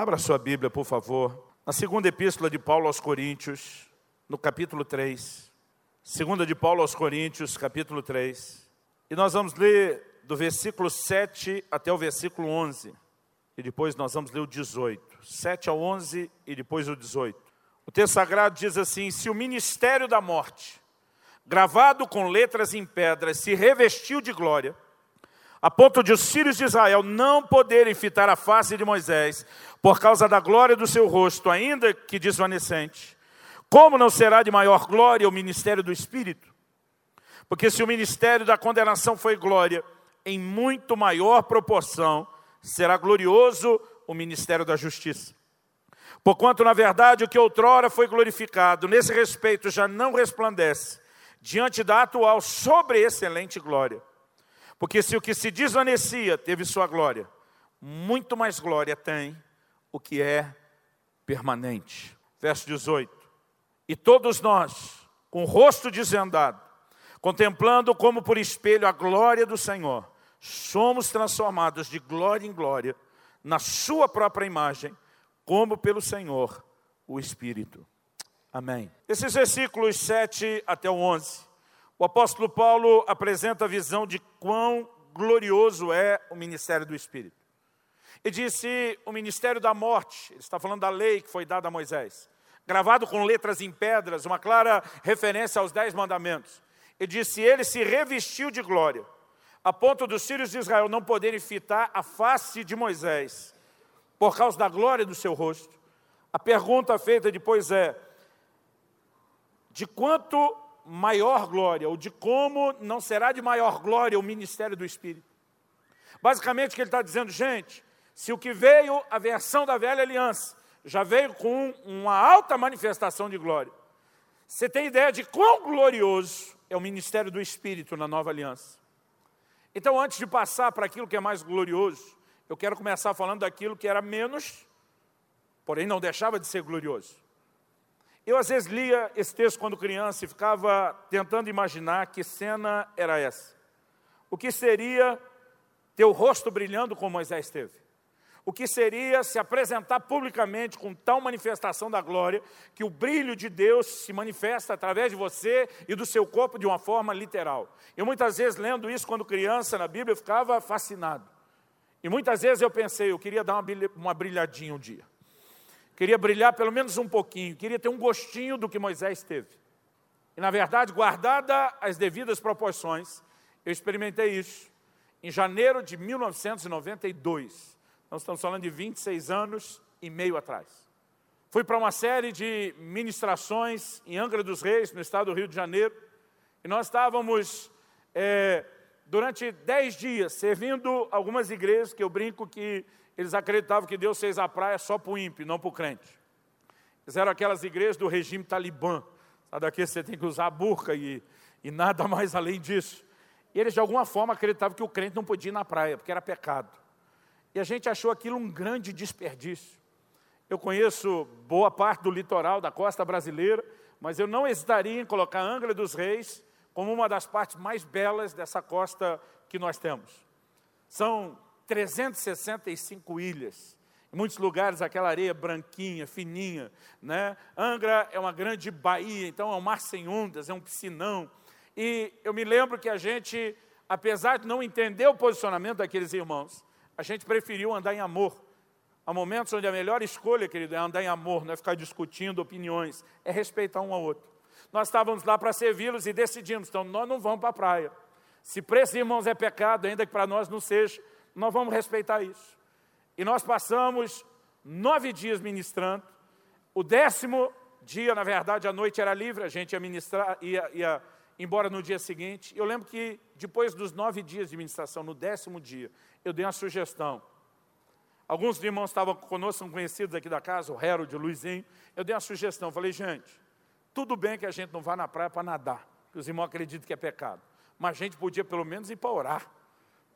Abra sua Bíblia, por favor. Na segunda epístola de Paulo aos Coríntios, no capítulo 3. Segunda de Paulo aos Coríntios, capítulo 3. E nós vamos ler do versículo 7 até o versículo 11. E depois nós vamos ler o 18. 7 ao 11 e depois o 18. O texto sagrado diz assim: Se o ministério da morte, gravado com letras em pedras, se revestiu de glória, a ponto de os filhos de Israel não poderem fitar a face de Moisés, por causa da glória do seu rosto, ainda que desvanecente. Como não será de maior glória o ministério do Espírito? Porque se o ministério da condenação foi glória, em muito maior proporção será glorioso o ministério da justiça. Porquanto, na verdade, o que outrora foi glorificado, nesse respeito já não resplandece, diante da atual sobre excelente glória porque se o que se desvanecia teve sua glória, muito mais glória tem o que é permanente. Verso 18. E todos nós, com o rosto desvendado, contemplando como por espelho a glória do Senhor, somos transformados de glória em glória, na Sua própria imagem, como pelo Senhor, o Espírito. Amém. Esses versículos 7 até o 11 o apóstolo Paulo apresenta a visão de quão glorioso é o ministério do Espírito. E disse o ministério da morte, ele está falando da lei que foi dada a Moisés, gravado com letras em pedras, uma clara referência aos dez mandamentos. E disse: Ele se revestiu de glória, a ponto dos filhos de Israel não poderem fitar a face de Moisés, por causa da glória do seu rosto. A pergunta feita depois é: de quanto maior glória, ou de como não será de maior glória o ministério do Espírito. Basicamente, o que ele está dizendo, gente, se o que veio, a versão da velha aliança, já veio com uma alta manifestação de glória, você tem ideia de quão glorioso é o ministério do Espírito na nova aliança. Então, antes de passar para aquilo que é mais glorioso, eu quero começar falando daquilo que era menos, porém não deixava de ser glorioso. Eu às vezes lia esse texto quando criança e ficava tentando imaginar que cena era essa. O que seria ter o rosto brilhando como Moisés teve? O que seria se apresentar publicamente com tal manifestação da glória que o brilho de Deus se manifesta através de você e do seu corpo de uma forma literal? Eu muitas vezes lendo isso quando criança na Bíblia eu ficava fascinado. E muitas vezes eu pensei, eu queria dar uma brilhadinha um dia queria brilhar pelo menos um pouquinho, queria ter um gostinho do que Moisés teve. E, na verdade, guardada as devidas proporções, eu experimentei isso em janeiro de 1992. Nós estamos falando de 26 anos e meio atrás. Fui para uma série de ministrações em Angra dos Reis, no estado do Rio de Janeiro, e nós estávamos, é, durante 10 dias, servindo algumas igrejas, que eu brinco que eles acreditavam que Deus fez a praia só para o ímpio, não para o crente. Eles eram aquelas igrejas do regime talibã. Sabe daqui você tem que usar a burca e, e nada mais além disso. E eles de alguma forma acreditavam que o crente não podia ir na praia, porque era pecado. E a gente achou aquilo um grande desperdício. Eu conheço boa parte do litoral da costa brasileira, mas eu não hesitaria em colocar Angra dos Reis como uma das partes mais belas dessa costa que nós temos. São 365 ilhas. Em muitos lugares aquela areia branquinha, fininha, né? Angra é uma grande baía, então é um mar sem ondas, é um piscinão. E eu me lembro que a gente, apesar de não entender o posicionamento daqueles irmãos, a gente preferiu andar em amor. Há momentos onde a melhor escolha, querido, é andar em amor, não é ficar discutindo opiniões, é respeitar um ao outro. Nós estávamos lá para servi-los e decidimos, então nós não vamos para a praia. Se para esses irmãos é pecado, ainda que para nós não seja, nós vamos respeitar isso. E nós passamos nove dias ministrando. O décimo dia, na verdade, a noite era livre, a gente ia ministrar, ia, ia embora no dia seguinte. Eu lembro que depois dos nove dias de ministração, no décimo dia, eu dei uma sugestão. Alguns irmãos estavam conosco, são conhecidos aqui da casa, o Harold, o Luizinho. Eu dei uma sugestão, falei, gente, tudo bem que a gente não vá na praia para nadar, que os irmãos acreditam que é pecado. Mas a gente podia pelo menos ir para orar.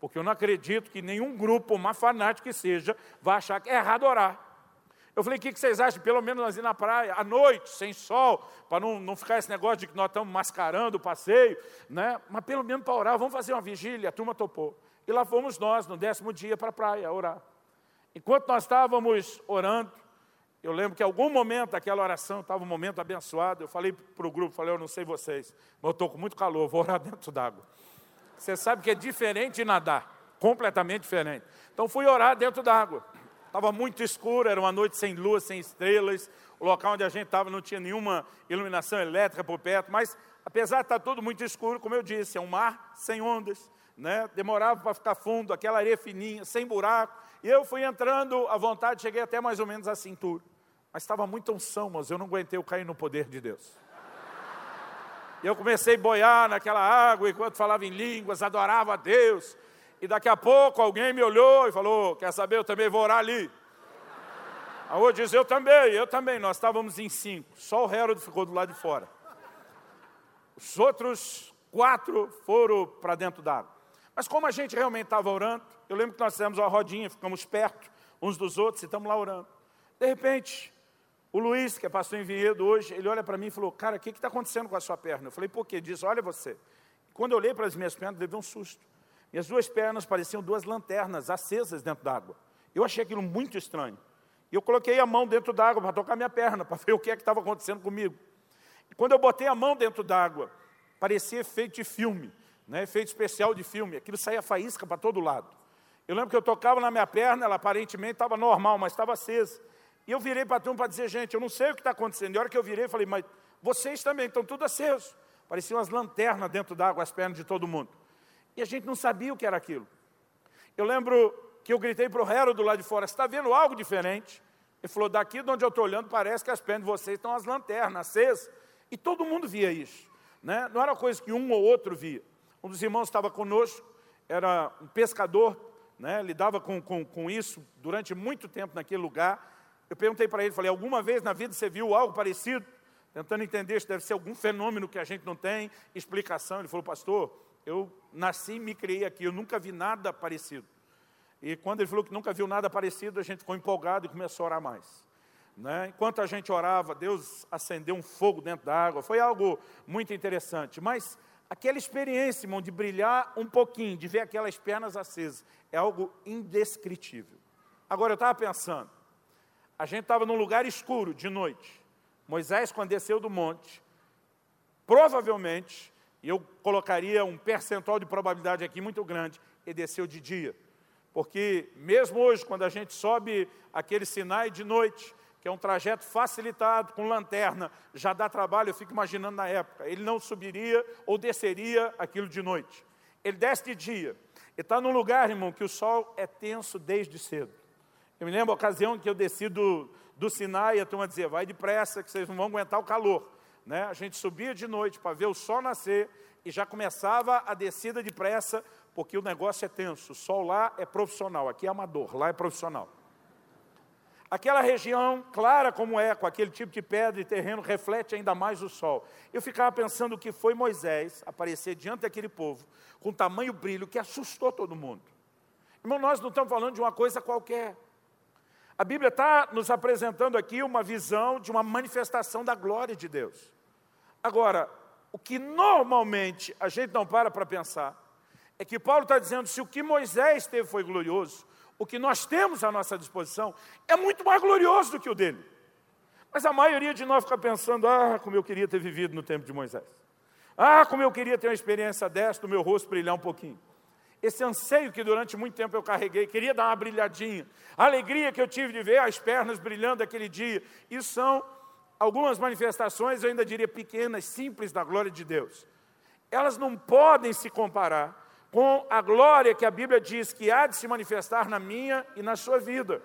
Porque eu não acredito que nenhum grupo, uma fanática que seja, vai achar que é errado orar. Eu falei, o que vocês acham? Pelo menos nós ir na praia, à noite, sem sol, para não, não ficar esse negócio de que nós estamos mascarando o passeio, né? mas pelo menos para orar, vamos fazer uma vigília, a turma topou. E lá fomos nós, no décimo dia, para a praia, orar. Enquanto nós estávamos orando, eu lembro que em algum momento aquela oração estava um momento abençoado. Eu falei para o grupo, falei, eu não sei vocês, mas eu estou com muito calor, vou orar dentro d'água. Você sabe que é diferente de nadar, completamente diferente. Então fui orar dentro d'água. Estava muito escuro, era uma noite sem lua, sem estrelas. O local onde a gente estava não tinha nenhuma iluminação elétrica por perto, mas apesar de estar tudo muito escuro, como eu disse, é um mar sem ondas, né? demorava para ficar fundo, aquela areia fininha, sem buraco. E eu fui entrando à vontade, cheguei até mais ou menos à cintura. Mas estava muito unção, mas eu não aguentei eu cair no poder de Deus. Eu comecei a boiar naquela água, enquanto falava em línguas, adorava a Deus. E daqui a pouco alguém me olhou e falou, quer saber, eu também vou orar ali. A outra disse, eu também, eu também. Nós estávamos em cinco, só o Herodo ficou do lado de fora. Os outros quatro foram para dentro d'água. Mas como a gente realmente estava orando, eu lembro que nós fizemos uma rodinha, ficamos perto uns dos outros e estamos lá orando. De repente, o Luiz, que é pastor em Vinhedo hoje, ele olha para mim e falou, cara, o que está acontecendo com a sua perna? Eu falei, por quê? Diz, olha você. Quando eu olhei para as minhas pernas, levei um susto. Minhas duas pernas pareciam duas lanternas acesas dentro d'água. Eu achei aquilo muito estranho. E eu coloquei a mão dentro d'água para tocar minha perna, para ver o que é que estava acontecendo comigo. E quando eu botei a mão dentro d'água, parecia efeito de filme, né? efeito especial de filme. Aquilo saía faísca para todo lado. Eu lembro que eu tocava na minha perna, ela aparentemente estava normal, mas estava acesa. E eu virei para a turma para dizer, gente, eu não sei o que está acontecendo. E a hora que eu virei, eu falei, mas vocês também estão tudo acesos. Pareciam as lanternas dentro d'água, as pernas de todo mundo. E a gente não sabia o que era aquilo. Eu lembro que eu gritei para o Herodo lá de fora, está vendo algo diferente? Ele falou, daqui de onde eu estou olhando, parece que as pernas de vocês estão as lanternas acesas. E todo mundo via isso. Né? Não era coisa que um ou outro via. Um dos irmãos estava conosco, era um pescador, né? lidava com, com, com isso durante muito tempo naquele lugar. Eu perguntei para ele, falei, alguma vez na vida você viu algo parecido? Tentando entender se deve ser algum fenômeno que a gente não tem explicação. Ele falou, pastor, eu nasci e me criei aqui, eu nunca vi nada parecido. E quando ele falou que nunca viu nada parecido, a gente ficou empolgado e começou a orar mais. Né? Enquanto a gente orava, Deus acendeu um fogo dentro da água. Foi algo muito interessante. Mas aquela experiência, irmão, de brilhar um pouquinho, de ver aquelas pernas acesas, é algo indescritível. Agora, eu estava pensando, a gente estava num lugar escuro de noite. Moisés, quando desceu do monte, provavelmente, e eu colocaria um percentual de probabilidade aqui muito grande, ele desceu de dia. Porque mesmo hoje, quando a gente sobe aquele Sinai de noite, que é um trajeto facilitado, com lanterna, já dá trabalho, eu fico imaginando na época. Ele não subiria ou desceria aquilo de noite. Ele desce de dia. Ele está num lugar, irmão, que o sol é tenso desde cedo. Eu me lembro a ocasião que eu desci do, do Sinai e a turma dizia, vai depressa que vocês não vão aguentar o calor. Né? A gente subia de noite para ver o sol nascer e já começava a descida depressa, porque o negócio é tenso. O sol lá é profissional, aqui é amador, lá é profissional. Aquela região clara como é, com aquele tipo de pedra e terreno, reflete ainda mais o sol. Eu ficava pensando que foi Moisés aparecer diante daquele povo, com tamanho brilho que assustou todo mundo. Irmão, nós não estamos falando de uma coisa qualquer. A Bíblia está nos apresentando aqui uma visão de uma manifestação da glória de Deus. Agora, o que normalmente a gente não para para pensar, é que Paulo está dizendo, se o que Moisés teve foi glorioso, o que nós temos à nossa disposição é muito mais glorioso do que o dele. Mas a maioria de nós fica pensando, ah, como eu queria ter vivido no tempo de Moisés. Ah, como eu queria ter uma experiência dessa, do meu rosto brilhar um pouquinho esse anseio que durante muito tempo eu carreguei, queria dar uma brilhadinha, a alegria que eu tive de ver as pernas brilhando aquele dia, isso são algumas manifestações, eu ainda diria pequenas, simples da glória de Deus. Elas não podem se comparar com a glória que a Bíblia diz que há de se manifestar na minha e na sua vida.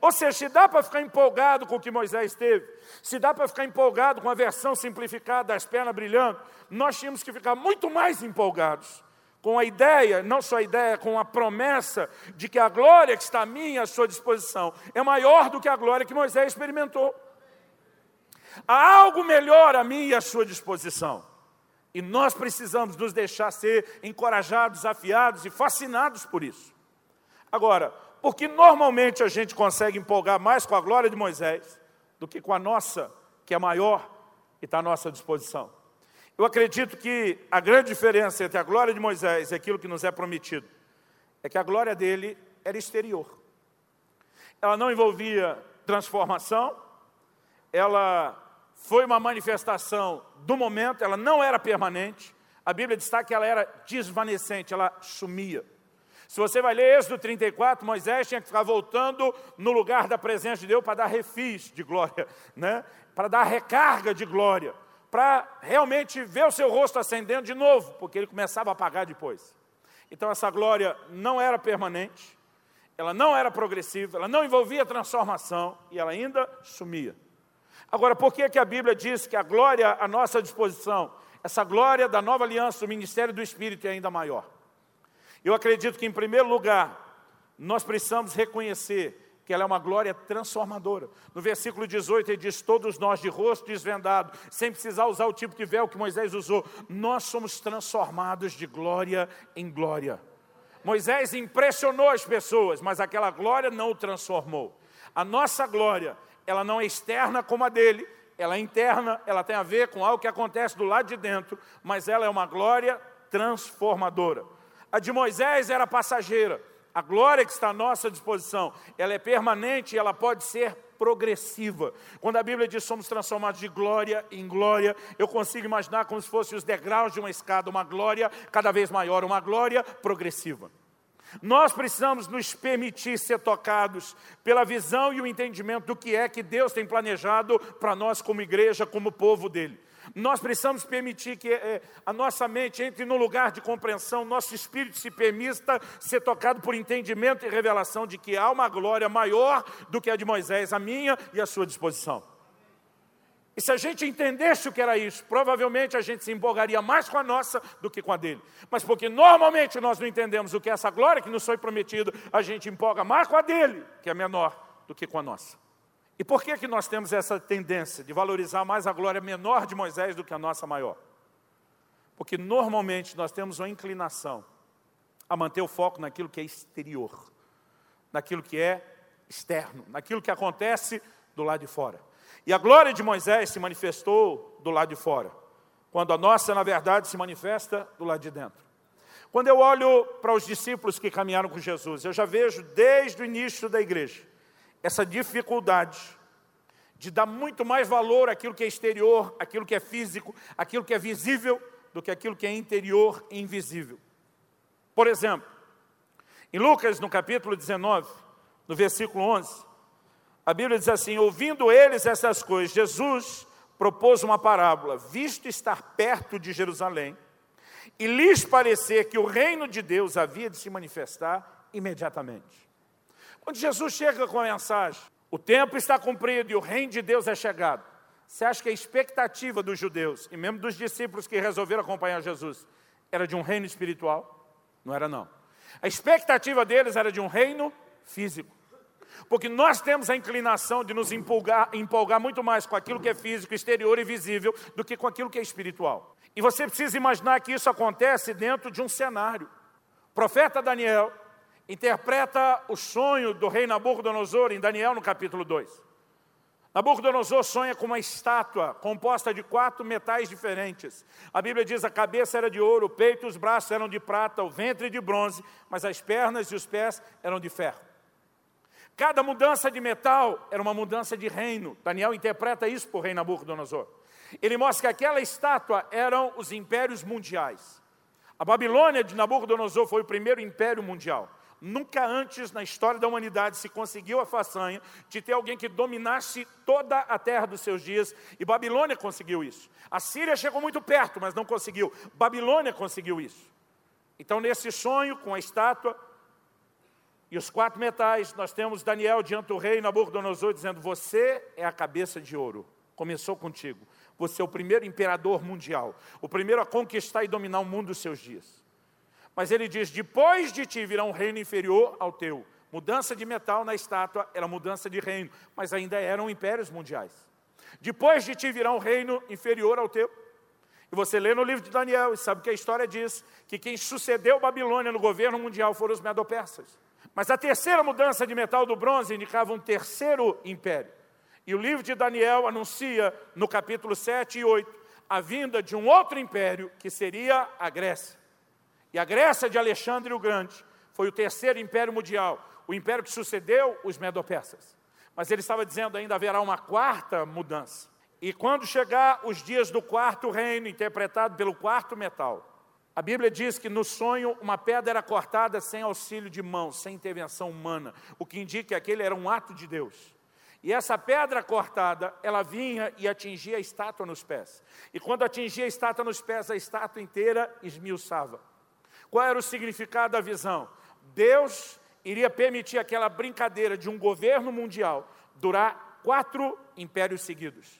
Ou seja, se dá para ficar empolgado com o que Moisés teve, se dá para ficar empolgado com a versão simplificada das pernas brilhando, nós tínhamos que ficar muito mais empolgados com a ideia, não só a ideia, com a promessa de que a glória que está a mim à sua disposição é maior do que a glória que Moisés experimentou. Há algo melhor a mim e à sua disposição. E nós precisamos nos deixar ser encorajados, desafiados e fascinados por isso. Agora, porque normalmente a gente consegue empolgar mais com a glória de Moisés do que com a nossa, que é maior e está à nossa disposição. Eu acredito que a grande diferença entre a glória de Moisés e aquilo que nos é prometido é que a glória dele era exterior. ela não envolvia transformação, ela foi uma manifestação do momento, ela não era permanente. A Bíblia destaca que ela era desvanecente, ela sumia. Se você vai ler Êxodo 34, Moisés tinha que ficar voltando no lugar da presença de Deus para dar refis de glória, né? para dar recarga de glória, para realmente ver o seu rosto acendendo de novo, porque ele começava a apagar depois. Então essa glória não era permanente, ela não era progressiva, ela não envolvia transformação e ela ainda sumia. Agora, por que, que a Bíblia diz que a glória à nossa disposição, essa glória da nova aliança, o ministério do Espírito é ainda maior? Eu acredito que, em primeiro lugar, nós precisamos reconhecer que ela é uma glória transformadora. No versículo 18 ele diz, todos nós de rosto desvendado, sem precisar usar o tipo de véu que Moisés usou, nós somos transformados de glória em glória. Moisés impressionou as pessoas, mas aquela glória não o transformou. A nossa glória, ela não é externa como a dele, ela é interna, ela tem a ver com algo que acontece do lado de dentro, mas ela é uma glória transformadora. A de Moisés era passageira. A glória que está à nossa disposição, ela é permanente e ela pode ser progressiva. Quando a Bíblia diz somos transformados de glória em glória, eu consigo imaginar como se fossem os degraus de uma escada, uma glória cada vez maior, uma glória progressiva. Nós precisamos nos permitir ser tocados pela visão e o entendimento do que é que Deus tem planejado para nós como igreja, como povo dele. Nós precisamos permitir que é, a nossa mente entre no lugar de compreensão, nosso espírito se permita ser tocado por entendimento e revelação de que há uma glória maior do que a de Moisés, a minha e a sua disposição. E se a gente entendesse o que era isso, provavelmente a gente se empolgaria mais com a nossa do que com a dele. Mas porque normalmente nós não entendemos o que é essa glória que nos foi prometida, a gente empolga mais com a dele, que é menor, do que com a nossa. E por que, que nós temos essa tendência de valorizar mais a glória menor de Moisés do que a nossa maior? Porque normalmente nós temos uma inclinação a manter o foco naquilo que é exterior, naquilo que é externo, naquilo que acontece do lado de fora. E a glória de Moisés se manifestou do lado de fora, quando a nossa, na verdade, se manifesta do lado de dentro. Quando eu olho para os discípulos que caminharam com Jesus, eu já vejo desde o início da igreja essa dificuldade de dar muito mais valor àquilo que é exterior, àquilo que é físico, àquilo que é visível, do que aquilo que é interior e invisível. Por exemplo, em Lucas, no capítulo 19, no versículo 11, a Bíblia diz assim: ouvindo eles essas coisas, Jesus propôs uma parábola, visto estar perto de Jerusalém, e lhes parecer que o reino de Deus havia de se manifestar imediatamente. Quando Jesus chega com a mensagem, o tempo está cumprido e o reino de Deus é chegado. Você acha que a expectativa dos judeus, e mesmo dos discípulos que resolveram acompanhar Jesus, era de um reino espiritual? Não era não. A expectativa deles era de um reino físico. Porque nós temos a inclinação de nos empolgar, empolgar muito mais com aquilo que é físico, exterior e visível, do que com aquilo que é espiritual. E você precisa imaginar que isso acontece dentro de um cenário. O profeta Daniel interpreta o sonho do rei Nabucodonosor em Daniel no capítulo 2. Nabucodonosor sonha com uma estátua composta de quatro metais diferentes. A Bíblia diz a cabeça era de ouro, o peito e os braços eram de prata, o ventre de bronze, mas as pernas e os pés eram de ferro. Cada mudança de metal era uma mudança de reino. Daniel interpreta isso o rei Nabucodonosor. Ele mostra que aquela estátua eram os impérios mundiais. A Babilônia de Nabucodonosor foi o primeiro império mundial. Nunca antes na história da humanidade se conseguiu a façanha de ter alguém que dominasse toda a terra dos seus dias, e Babilônia conseguiu isso. A Síria chegou muito perto, mas não conseguiu. Babilônia conseguiu isso. Então, nesse sonho com a estátua e os quatro metais, nós temos Daniel diante do rei Nabucodonosor dizendo: Você é a cabeça de ouro, começou contigo. Você é o primeiro imperador mundial, o primeiro a conquistar e dominar o mundo dos seus dias. Mas ele diz: depois de ti virá um reino inferior ao teu. Mudança de metal na estátua era mudança de reino, mas ainda eram impérios mundiais. Depois de ti virá um reino inferior ao teu. E você lê no livro de Daniel e sabe que a história diz que quem sucedeu Babilônia no governo mundial foram os medopersas. Mas a terceira mudança de metal do bronze indicava um terceiro império. E o livro de Daniel anuncia no capítulo 7 e 8 a vinda de um outro império que seria a Grécia. E a Grécia de Alexandre o Grande foi o terceiro império mundial, o império que sucedeu os Medo-Persas. Mas ele estava dizendo ainda haverá uma quarta mudança. E quando chegar os dias do quarto reino, interpretado pelo quarto metal, a Bíblia diz que no sonho uma pedra era cortada sem auxílio de mão, sem intervenção humana, o que indica que aquele era um ato de Deus. E essa pedra cortada, ela vinha e atingia a estátua nos pés. E quando atingia a estátua nos pés, a estátua inteira esmiuçava. Qual era o significado da visão? Deus iria permitir aquela brincadeira de um governo mundial durar quatro impérios seguidos.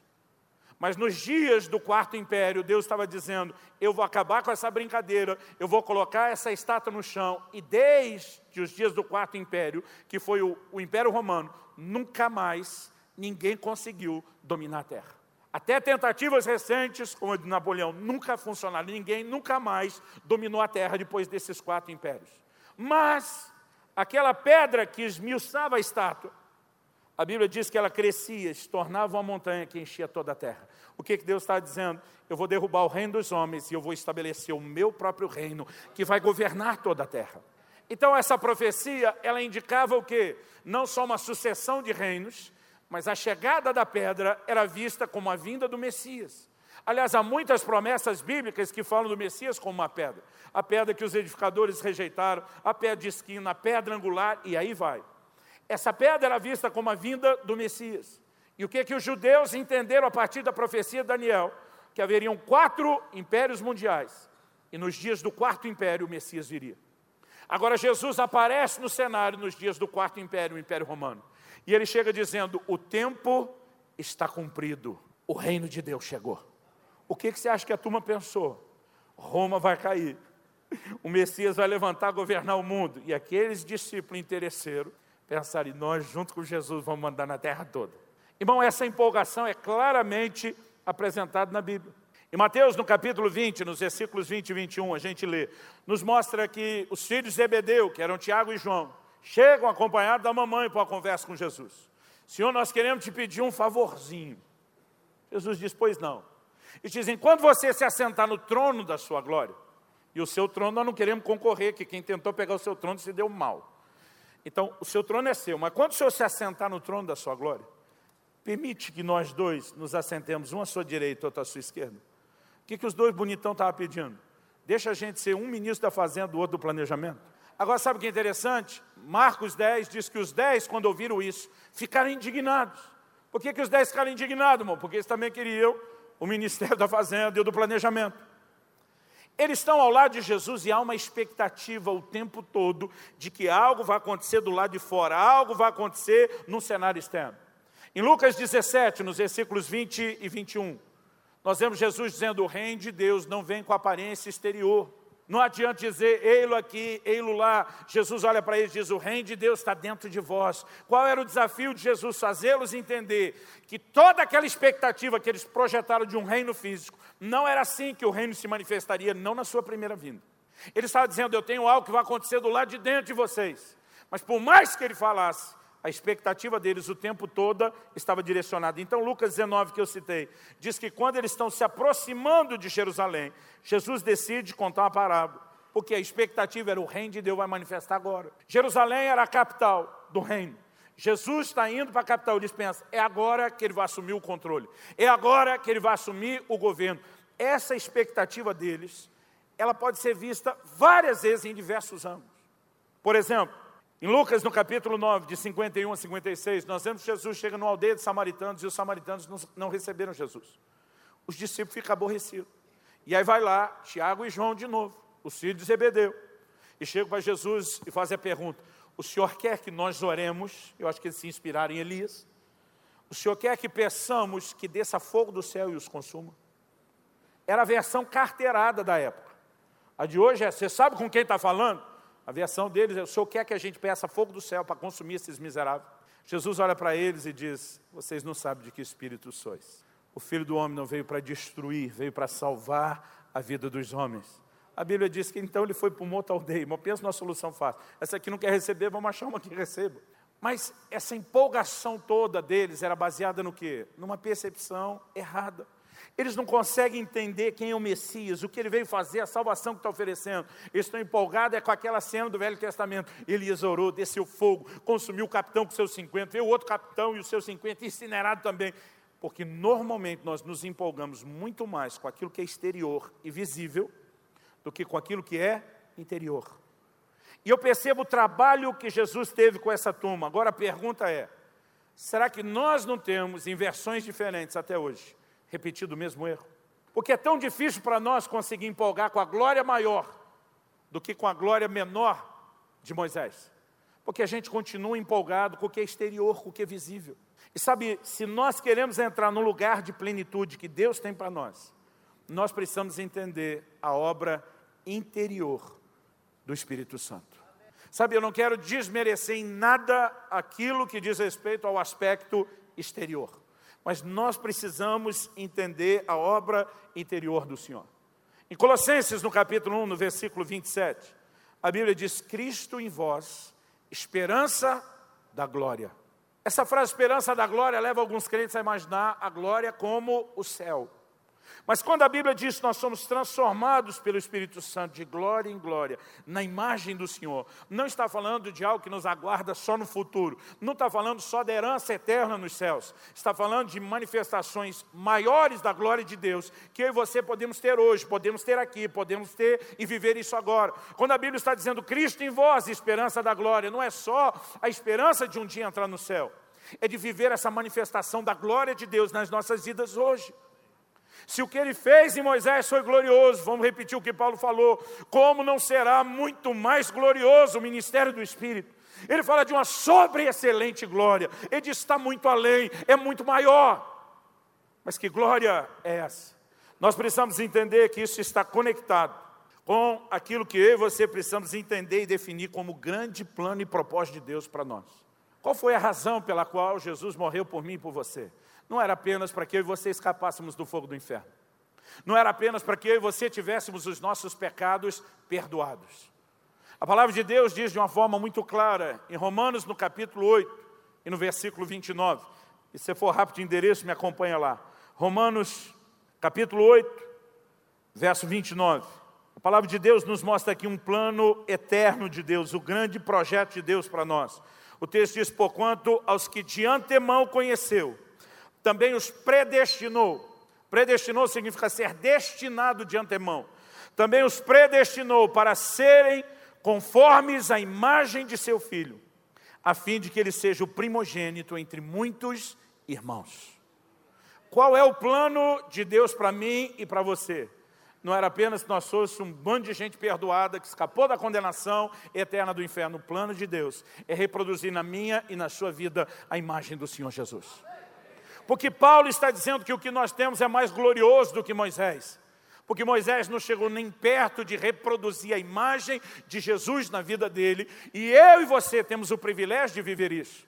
Mas nos dias do quarto império, Deus estava dizendo: eu vou acabar com essa brincadeira, eu vou colocar essa estátua no chão. E desde os dias do quarto império, que foi o, o Império Romano, nunca mais ninguém conseguiu dominar a terra. Até tentativas recentes, como a de Napoleão, nunca funcionaram. Ninguém nunca mais dominou a terra depois desses quatro impérios. Mas aquela pedra que esmiuçava a estátua, a Bíblia diz que ela crescia, se tornava uma montanha que enchia toda a terra. O que, que Deus está dizendo? Eu vou derrubar o reino dos homens e eu vou estabelecer o meu próprio reino, que vai governar toda a terra. Então essa profecia, ela indicava o quê? Não só uma sucessão de reinos, mas a chegada da pedra era vista como a vinda do Messias. Aliás, há muitas promessas bíblicas que falam do Messias como uma pedra. A pedra que os edificadores rejeitaram, a pedra de esquina, a pedra angular, e aí vai. Essa pedra era vista como a vinda do Messias. E o que, que os judeus entenderam a partir da profecia de Daniel? Que haveriam quatro impérios mundiais. E nos dias do quarto império, o Messias viria. Agora, Jesus aparece no cenário nos dias do quarto império, o Império Romano. E ele chega dizendo: O tempo está cumprido, o reino de Deus chegou. O que, que você acha que a turma pensou? Roma vai cair, o Messias vai levantar, governar o mundo. E aqueles discípulos interesseiros pensar, e nós, junto com Jesus, vamos mandar na terra toda. Irmão, essa empolgação é claramente apresentada na Bíblia. Em Mateus, no capítulo 20, nos versículos 20 e 21, a gente lê, nos mostra que os filhos de Zebedeu, que eram Tiago e João, chegam acompanhados da mamãe para uma conversa com Jesus. Senhor, nós queremos te pedir um favorzinho. Jesus diz, pois não. E dizem, quando você se assentar no trono da sua glória, e o seu trono nós não queremos concorrer, que quem tentou pegar o seu trono se deu mal. Então, o seu trono é seu, mas quando o Senhor se assentar no trono da sua glória, permite que nós dois nos assentemos, um à sua direita, outro à sua esquerda. O que, que os dois bonitão estavam pedindo? Deixa a gente ser um ministro da fazenda, o outro do planejamento. Agora, sabe o que é interessante? Marcos 10 diz que os dez, quando ouviram isso, ficaram indignados. Por que, que os dez ficaram indignados, irmão? Porque eles também queriam o ministério da fazenda e o do planejamento. Eles estão ao lado de Jesus e há uma expectativa o tempo todo de que algo vai acontecer do lado de fora, algo vai acontecer no cenário externo. Em Lucas 17, nos versículos 20 e 21, nós vemos Jesus dizendo: O reino de Deus não vem com aparência exterior. Não adianta dizer, ei-lo aqui, ei-lo lá. Jesus olha para eles e diz: O reino de Deus está dentro de vós. Qual era o desafio de Jesus? Fazê-los entender que toda aquela expectativa que eles projetaram de um reino físico, não era assim que o reino se manifestaria, não na sua primeira vinda. Ele estava dizendo: Eu tenho algo que vai acontecer do lado de dentro de vocês. Mas por mais que ele falasse, a expectativa deles o tempo todo estava direcionada. Então, Lucas 19, que eu citei, diz que quando eles estão se aproximando de Jerusalém, Jesus decide contar uma parábola, porque a expectativa era o reino de Deus vai manifestar agora. Jerusalém era a capital do reino. Jesus está indo para a capital, eles pensam, é agora que ele vai assumir o controle, é agora que ele vai assumir o governo. Essa expectativa deles, ela pode ser vista várias vezes em diversos âmbitos. Por exemplo, em Lucas, no capítulo 9, de 51 a 56, nós vemos Jesus chega numa aldeia de samaritanos e os samaritanos não, não receberam Jesus. Os discípulos ficam aborrecidos. E aí vai lá, Tiago e João de novo, os filhos de Zebedeu. E chegam para Jesus e fazem a pergunta: O senhor quer que nós oremos? Eu acho que eles se inspiraram em Elias. O senhor quer que peçamos que desça fogo do céu e os consuma? Era a versão carteirada da época. A de hoje é: você sabe com quem está falando? A versão deles é: o Senhor quer que a gente peça fogo do céu para consumir esses miseráveis? Jesus olha para eles e diz: Vocês não sabem de que espírito sois. O filho do homem não veio para destruir, veio para salvar a vida dos homens. A Bíblia diz que então ele foi para uma outra aldeia. Mas pensa numa solução fácil. Essa aqui não quer receber, vamos achar uma que receba. Mas essa empolgação toda deles era baseada no quê? Numa percepção errada. Eles não conseguem entender quem é o Messias, o que ele veio fazer, a salvação que está oferecendo. Eles estão empolgados é com aquela cena do Velho Testamento. Elias orou, desceu fogo, consumiu o capitão com seus 50, veio outro capitão e os seus 50, incinerado também. Porque normalmente nós nos empolgamos muito mais com aquilo que é exterior e visível do que com aquilo que é interior. E eu percebo o trabalho que Jesus teve com essa turma. Agora a pergunta é: será que nós não temos, em versões diferentes até hoje, repetido o mesmo erro? Porque é tão difícil para nós conseguir empolgar com a glória maior do que com a glória menor de Moisés. Porque a gente continua empolgado com o que é exterior, com o que é visível. E sabe, se nós queremos entrar no lugar de plenitude que Deus tem para nós, nós precisamos entender a obra interior do Espírito Santo. Sabe, eu não quero desmerecer em nada aquilo que diz respeito ao aspecto exterior. Mas nós precisamos entender a obra interior do Senhor. Em Colossenses, no capítulo 1, no versículo 27, a Bíblia diz: Cristo em vós, esperança da glória. Essa frase, esperança da glória, leva alguns crentes a imaginar a glória como o céu. Mas quando a Bíblia diz que nós somos transformados pelo Espírito Santo de glória em glória, na imagem do Senhor, não está falando de algo que nos aguarda só no futuro, não está falando só da herança eterna nos céus, está falando de manifestações maiores da glória de Deus, que eu e você podemos ter hoje, podemos ter aqui, podemos ter e viver isso agora. Quando a Bíblia está dizendo Cristo em vós, esperança da glória, não é só a esperança de um dia entrar no céu, é de viver essa manifestação da glória de Deus nas nossas vidas hoje. Se o que ele fez em Moisés foi glorioso, vamos repetir o que Paulo falou, como não será muito mais glorioso o ministério do Espírito? Ele fala de uma sobre excelente glória, ele diz está muito além, é muito maior. Mas que glória é essa? Nós precisamos entender que isso está conectado com aquilo que eu e você precisamos entender e definir como grande plano e propósito de Deus para nós. Qual foi a razão pela qual Jesus morreu por mim e por você? Não era apenas para que eu e você escapássemos do fogo do inferno. Não era apenas para que eu e você tivéssemos os nossos pecados perdoados. A palavra de Deus diz de uma forma muito clara, em Romanos, no capítulo 8 e no versículo 29. E se for rápido de endereço, me acompanha lá. Romanos, capítulo 8, verso 29. A palavra de Deus nos mostra aqui um plano eterno de Deus, o grande projeto de Deus para nós. O texto diz: Porquanto aos que de antemão conheceu, também os predestinou. Predestinou significa ser destinado de antemão. Também os predestinou para serem conformes à imagem de seu filho, a fim de que ele seja o primogênito entre muitos irmãos. Qual é o plano de Deus para mim e para você? Não era apenas que nós fôssemos um bando de gente perdoada que escapou da condenação eterna do inferno. O plano de Deus é reproduzir na minha e na sua vida a imagem do Senhor Jesus. Porque Paulo está dizendo que o que nós temos é mais glorioso do que Moisés. Porque Moisés não chegou nem perto de reproduzir a imagem de Jesus na vida dele, e eu e você temos o privilégio de viver isso.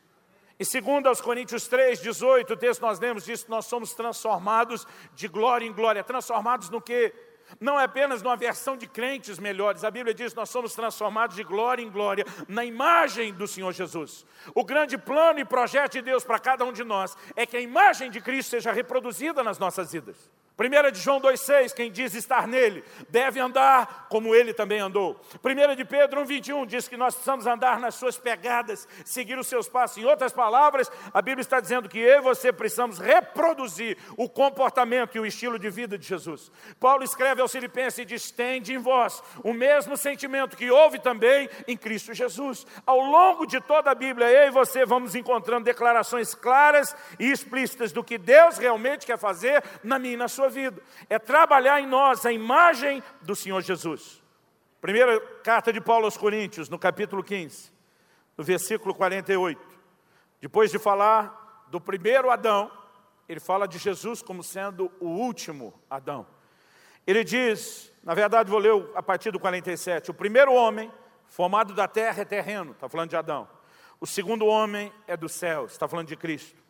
E segundo aos Coríntios 3, 18, o texto nós lemos que nós somos transformados de glória em glória. Transformados no que? Não é apenas numa versão de crentes melhores. A Bíblia diz nós somos transformados de glória em glória na imagem do Senhor Jesus. O grande plano e projeto de Deus para cada um de nós é que a imagem de Cristo seja reproduzida nas nossas vidas. 1 de João 2,6, quem diz estar nele, deve andar como ele também andou. 1 de Pedro 1,21 diz que nós precisamos andar nas suas pegadas, seguir os seus passos. Em outras palavras, a Bíblia está dizendo que eu e você precisamos reproduzir o comportamento e o estilo de vida de Jesus. Paulo escreve aos Filipenses e diz: Tende em vós o mesmo sentimento que houve também em Cristo Jesus. Ao longo de toda a Bíblia, eu e você vamos encontrando declarações claras e explícitas do que Deus realmente quer fazer na minha e na sua sua vida, é trabalhar em nós a imagem do Senhor Jesus. Primeira carta de Paulo aos Coríntios, no capítulo 15, no versículo 48. Depois de falar do primeiro Adão, ele fala de Jesus como sendo o último Adão. Ele diz, na verdade vou ler a partir do 47, o primeiro homem formado da terra é terreno, está falando de Adão. O segundo homem é do céu, está falando de Cristo.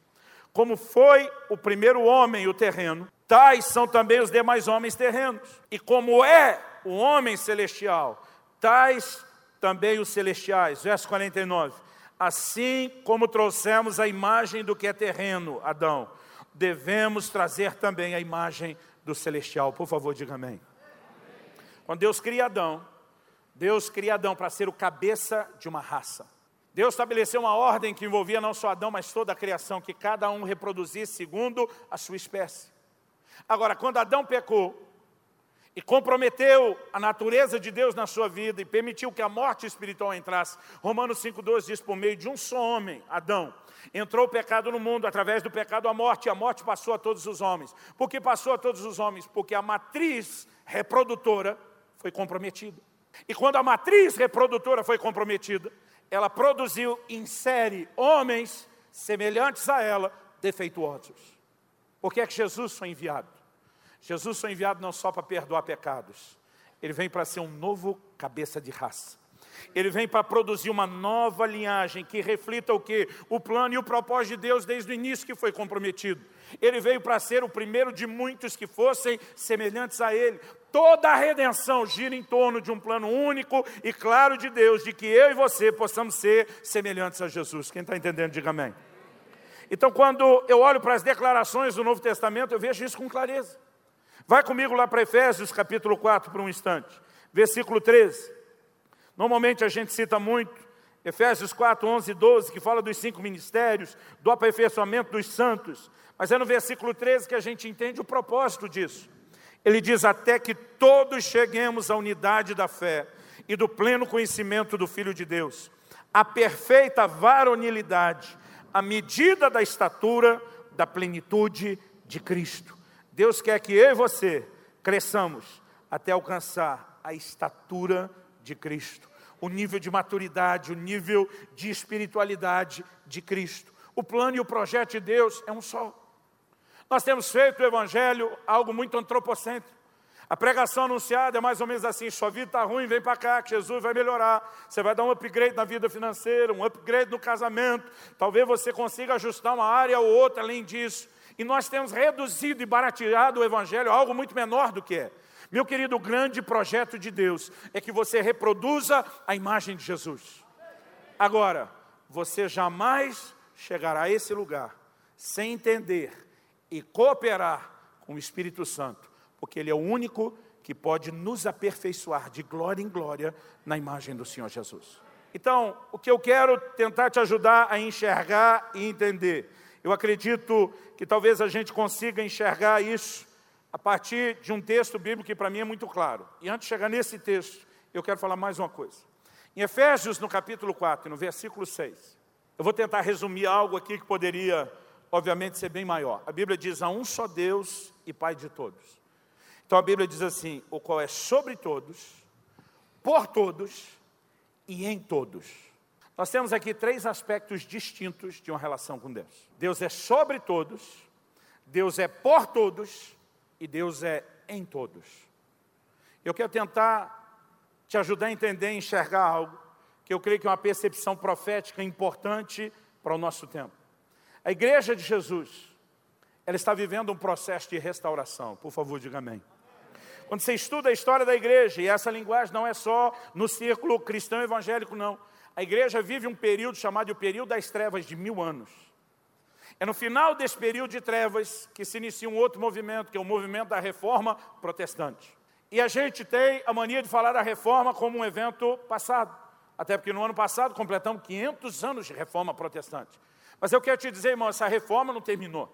Como foi o primeiro homem, o terreno, tais são também os demais homens terrenos. E como é o homem celestial, tais também os celestiais. Verso 49. Assim como trouxemos a imagem do que é terreno, Adão, devemos trazer também a imagem do celestial. Por favor, diga amém. Quando Deus cria Adão, Deus cria Adão para ser o cabeça de uma raça. Deus estabeleceu uma ordem que envolvia não só Adão, mas toda a criação, que cada um reproduzisse segundo a sua espécie. Agora, quando Adão pecou e comprometeu a natureza de Deus na sua vida e permitiu que a morte espiritual entrasse, Romanos 5,12 diz: por meio de um só homem, Adão, entrou o pecado no mundo, através do pecado a morte, e a morte passou a todos os homens. Por que passou a todos os homens? Porque a matriz reprodutora foi comprometida. E quando a matriz reprodutora foi comprometida, ela produziu em série homens semelhantes a ela, defeituosos. Por que é que Jesus foi enviado? Jesus foi enviado não só para perdoar pecados, ele vem para ser um novo cabeça de raça. Ele vem para produzir uma nova linhagem que reflita o que? O plano e o propósito de Deus desde o início que foi comprometido. Ele veio para ser o primeiro de muitos que fossem semelhantes a Ele. Toda a redenção gira em torno de um plano único e claro de Deus, de que eu e você possamos ser semelhantes a Jesus. Quem está entendendo, diga amém. Então, quando eu olho para as declarações do Novo Testamento, eu vejo isso com clareza. Vai comigo lá para Efésios, capítulo 4, por um instante. Versículo 13. Normalmente a gente cita muito Efésios 4, 11 e 12, que fala dos cinco ministérios, do aperfeiçoamento dos santos. Mas é no versículo 13 que a gente entende o propósito disso. Ele diz: Até que todos cheguemos à unidade da fé e do pleno conhecimento do Filho de Deus, a perfeita varonilidade, a medida da estatura da plenitude de Cristo. Deus quer que eu e você cresçamos até alcançar a estatura de Cristo, o nível de maturidade, o nível de espiritualidade de Cristo. O plano e o projeto de Deus é um só. Nós temos feito o Evangelho algo muito antropocêntrico. A pregação anunciada é mais ou menos assim: sua vida está ruim, vem para cá, que Jesus vai melhorar. Você vai dar um upgrade na vida financeira, um upgrade no casamento. Talvez você consiga ajustar uma área ou outra além disso. E nós temos reduzido e barateado o Evangelho a algo muito menor do que é. Meu querido, o grande projeto de Deus é que você reproduza a imagem de Jesus. Agora, você jamais chegará a esse lugar sem entender e cooperar com o Espírito Santo, porque Ele é o único que pode nos aperfeiçoar de glória em glória na imagem do Senhor Jesus. Então, o que eu quero tentar te ajudar a enxergar e entender, eu acredito que talvez a gente consiga enxergar isso a partir de um texto bíblico que para mim é muito claro. E antes de chegar nesse texto, eu quero falar mais uma coisa. Em Efésios, no capítulo 4, no versículo 6, eu vou tentar resumir algo aqui que poderia obviamente, ser bem maior. A Bíblia diz: há um só Deus e Pai de todos. Então a Bíblia diz assim: o qual é sobre todos, por todos e em todos. Nós temos aqui três aspectos distintos de uma relação com Deus: Deus é sobre todos, Deus é por todos e Deus é em todos. Eu quero tentar te ajudar a entender e enxergar algo que eu creio que é uma percepção profética importante para o nosso tempo. A igreja de Jesus, ela está vivendo um processo de restauração. Por favor, diga amém. Quando você estuda a história da igreja, e essa linguagem não é só no círculo cristão evangélico, não. A igreja vive um período chamado o período das trevas de mil anos. É no final desse período de trevas que se inicia um outro movimento, que é o movimento da reforma protestante. E a gente tem a mania de falar da reforma como um evento passado. Até porque no ano passado completamos 500 anos de reforma protestante. Mas eu quero te dizer, irmão, essa reforma não terminou.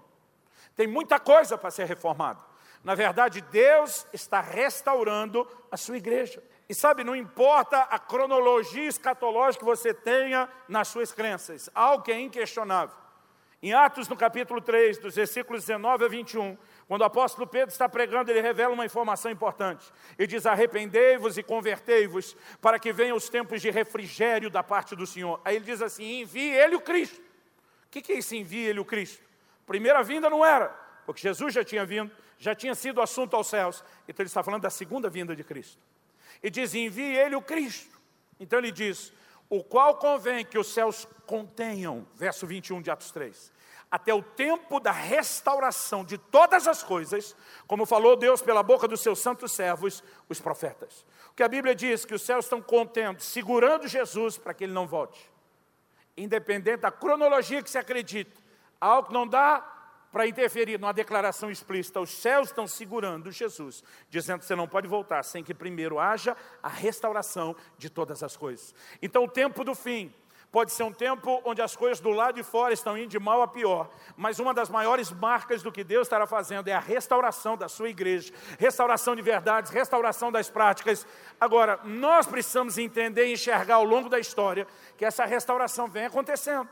Tem muita coisa para ser reformada. Na verdade, Deus está restaurando a sua igreja. E sabe, não importa a cronologia escatológica que você tenha nas suas crenças, algo que é inquestionável. Em Atos, no capítulo 3, dos versículos 19 a 21, quando o apóstolo Pedro está pregando, ele revela uma informação importante. Ele diz: Arrependei-vos e convertei-vos, para que venham os tempos de refrigério da parte do Senhor. Aí ele diz assim: Envie ele o Cristo o que, é esse envia ele o Cristo? Primeira vinda não era, porque Jesus já tinha vindo, já tinha sido assunto aos céus. Então ele está falando da segunda vinda de Cristo. E diz: envie ele o Cristo. Então ele diz: o qual convém que os céus contenham, verso 21 de Atos 3, até o tempo da restauração de todas as coisas, como falou Deus pela boca dos seus santos servos, os profetas. O que a Bíblia diz que os céus estão contendo, segurando Jesus para que ele não volte independente da cronologia que se acredita, algo que não dá para interferir numa declaração explícita. Os céus estão segurando Jesus, dizendo que você não pode voltar sem que primeiro haja a restauração de todas as coisas. Então, o tempo do fim Pode ser um tempo onde as coisas do lado de fora estão indo de mal a pior, mas uma das maiores marcas do que Deus estará fazendo é a restauração da sua igreja, restauração de verdades, restauração das práticas. Agora, nós precisamos entender e enxergar ao longo da história que essa restauração vem acontecendo.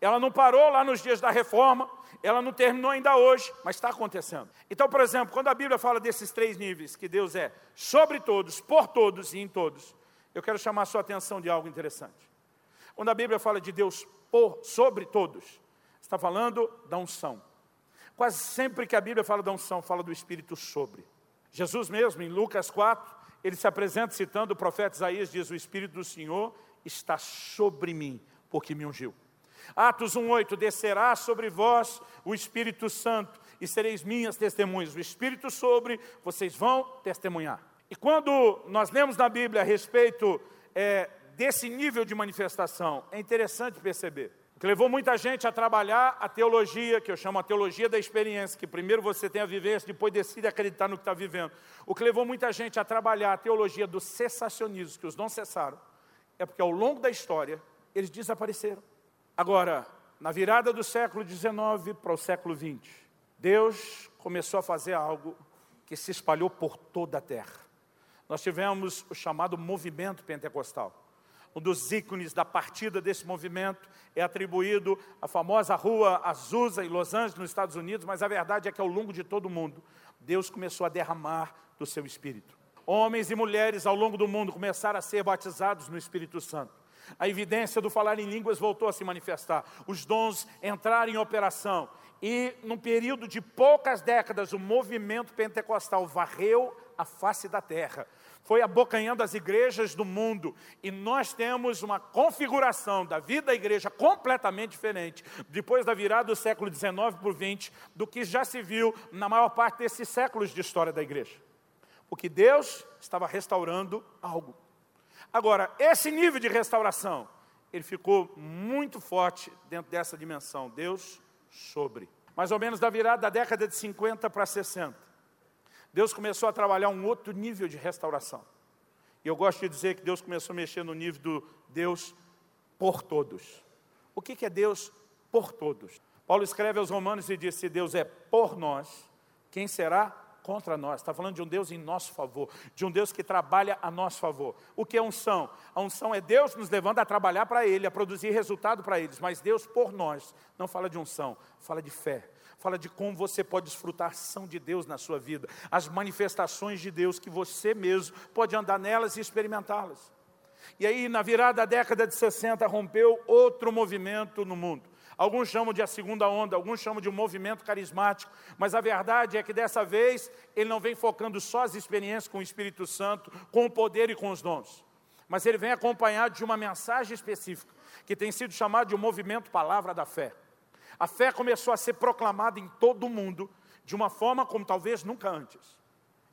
Ela não parou lá nos dias da reforma, ela não terminou ainda hoje, mas está acontecendo. Então, por exemplo, quando a Bíblia fala desses três níveis, que Deus é sobre todos, por todos e em todos, eu quero chamar a sua atenção de algo interessante. Quando a Bíblia fala de Deus por, sobre todos, está falando da unção. Quase sempre que a Bíblia fala da unção, fala do Espírito sobre. Jesus mesmo, em Lucas 4, ele se apresenta citando o profeta Isaías, diz, o Espírito do Senhor está sobre mim, porque me ungiu. Atos 1,8, descerá sobre vós o Espírito Santo, e sereis minhas testemunhas. O Espírito sobre, vocês vão testemunhar. E quando nós lemos na Bíblia a respeito é, desse nível de manifestação, é interessante perceber. Que levou muita gente a trabalhar a teologia, que eu chamo a teologia da experiência, que primeiro você tem a vivência, depois decide acreditar no que está vivendo. O que levou muita gente a trabalhar a teologia do cessacionismo, que os não cessaram, é porque ao longo da história eles desapareceram. Agora, na virada do século XIX para o século XX, Deus começou a fazer algo que se espalhou por toda a terra. Nós tivemos o chamado movimento pentecostal um dos ícones da partida desse movimento é atribuído à famosa rua Azusa, em Los Angeles, nos Estados Unidos, mas a verdade é que ao longo de todo o mundo, Deus começou a derramar do seu Espírito. Homens e mulheres ao longo do mundo começaram a ser batizados no Espírito Santo. A evidência do falar em línguas voltou a se manifestar. Os dons entraram em operação. E, num período de poucas décadas, o movimento pentecostal varreu a face da terra foi abocanhando as igrejas do mundo. E nós temos uma configuração da vida da igreja completamente diferente, depois da virada do século XIX para o XX, do que já se viu na maior parte desses séculos de história da igreja. Porque Deus estava restaurando algo. Agora, esse nível de restauração, ele ficou muito forte dentro dessa dimensão. Deus sobre. Mais ou menos da virada da década de 50 para 60 Deus começou a trabalhar um outro nível de restauração. E eu gosto de dizer que Deus começou a mexer no nível do Deus por todos. O que é Deus por todos? Paulo escreve aos Romanos e diz: se Deus é por nós, quem será contra nós? Está falando de um Deus em nosso favor, de um Deus que trabalha a nosso favor. O que é unção? A unção é Deus nos levando a trabalhar para Ele, a produzir resultado para eles, mas Deus por nós não fala de unção, fala de fé fala de como você pode desfrutar a ação de Deus na sua vida, as manifestações de Deus que você mesmo pode andar nelas e experimentá-las. E aí, na virada da década de 60, rompeu outro movimento no mundo. Alguns chamam de a segunda onda, alguns chamam de um movimento carismático, mas a verdade é que dessa vez ele não vem focando só as experiências com o Espírito Santo, com o poder e com os dons, mas ele vem acompanhado de uma mensagem específica, que tem sido chamado de um movimento Palavra da Fé. A fé começou a ser proclamada em todo o mundo, de uma forma como talvez nunca antes.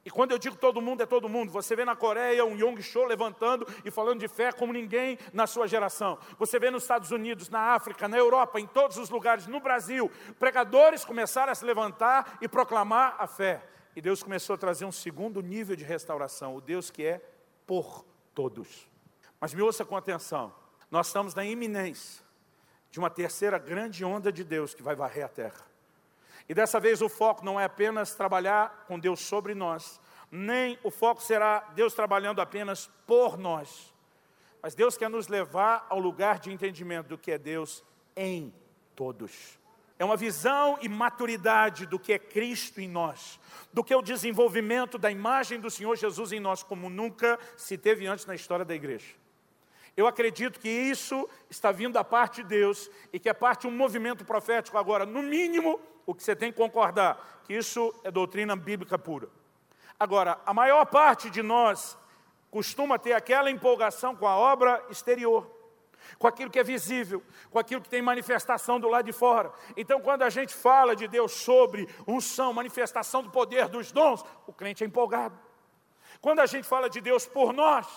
E quando eu digo todo mundo, é todo mundo. Você vê na Coreia um Yong Cho levantando e falando de fé como ninguém na sua geração. Você vê nos Estados Unidos, na África, na Europa, em todos os lugares, no Brasil, pregadores começaram a se levantar e proclamar a fé. E Deus começou a trazer um segundo nível de restauração, o Deus que é por todos. Mas me ouça com atenção, nós estamos na iminência de uma terceira grande onda de Deus que vai varrer a terra. E dessa vez o foco não é apenas trabalhar com Deus sobre nós, nem o foco será Deus trabalhando apenas por nós, mas Deus quer nos levar ao lugar de entendimento do que é Deus em todos. É uma visão e maturidade do que é Cristo em nós, do que é o desenvolvimento da imagem do Senhor Jesus em nós, como nunca se teve antes na história da igreja. Eu acredito que isso está vindo da parte de Deus e que é parte de um movimento profético agora. No mínimo, o que você tem que concordar, que isso é doutrina bíblica pura. Agora, a maior parte de nós costuma ter aquela empolgação com a obra exterior, com aquilo que é visível, com aquilo que tem manifestação do lado de fora. Então, quando a gente fala de Deus sobre unção, manifestação do poder dos dons, o crente é empolgado. Quando a gente fala de Deus por nós,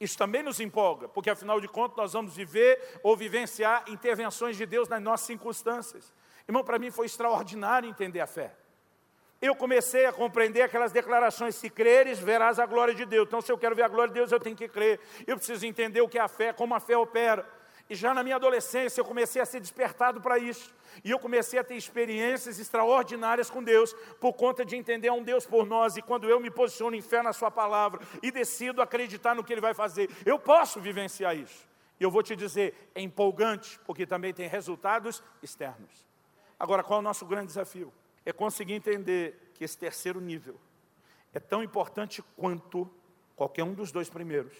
isso também nos empolga, porque afinal de contas nós vamos viver ou vivenciar intervenções de Deus nas nossas circunstâncias. Irmão, para mim foi extraordinário entender a fé. Eu comecei a compreender aquelas declarações: se creres, verás a glória de Deus. Então, se eu quero ver a glória de Deus, eu tenho que crer. Eu preciso entender o que é a fé, como a fé opera. E já na minha adolescência eu comecei a ser despertado para isso. E eu comecei a ter experiências extraordinárias com Deus, por conta de entender um Deus por nós. E quando eu me posiciono em fé na Sua palavra e decido acreditar no que Ele vai fazer, eu posso vivenciar isso. E eu vou te dizer, é empolgante, porque também tem resultados externos. Agora, qual é o nosso grande desafio? É conseguir entender que esse terceiro nível é tão importante quanto qualquer um dos dois primeiros.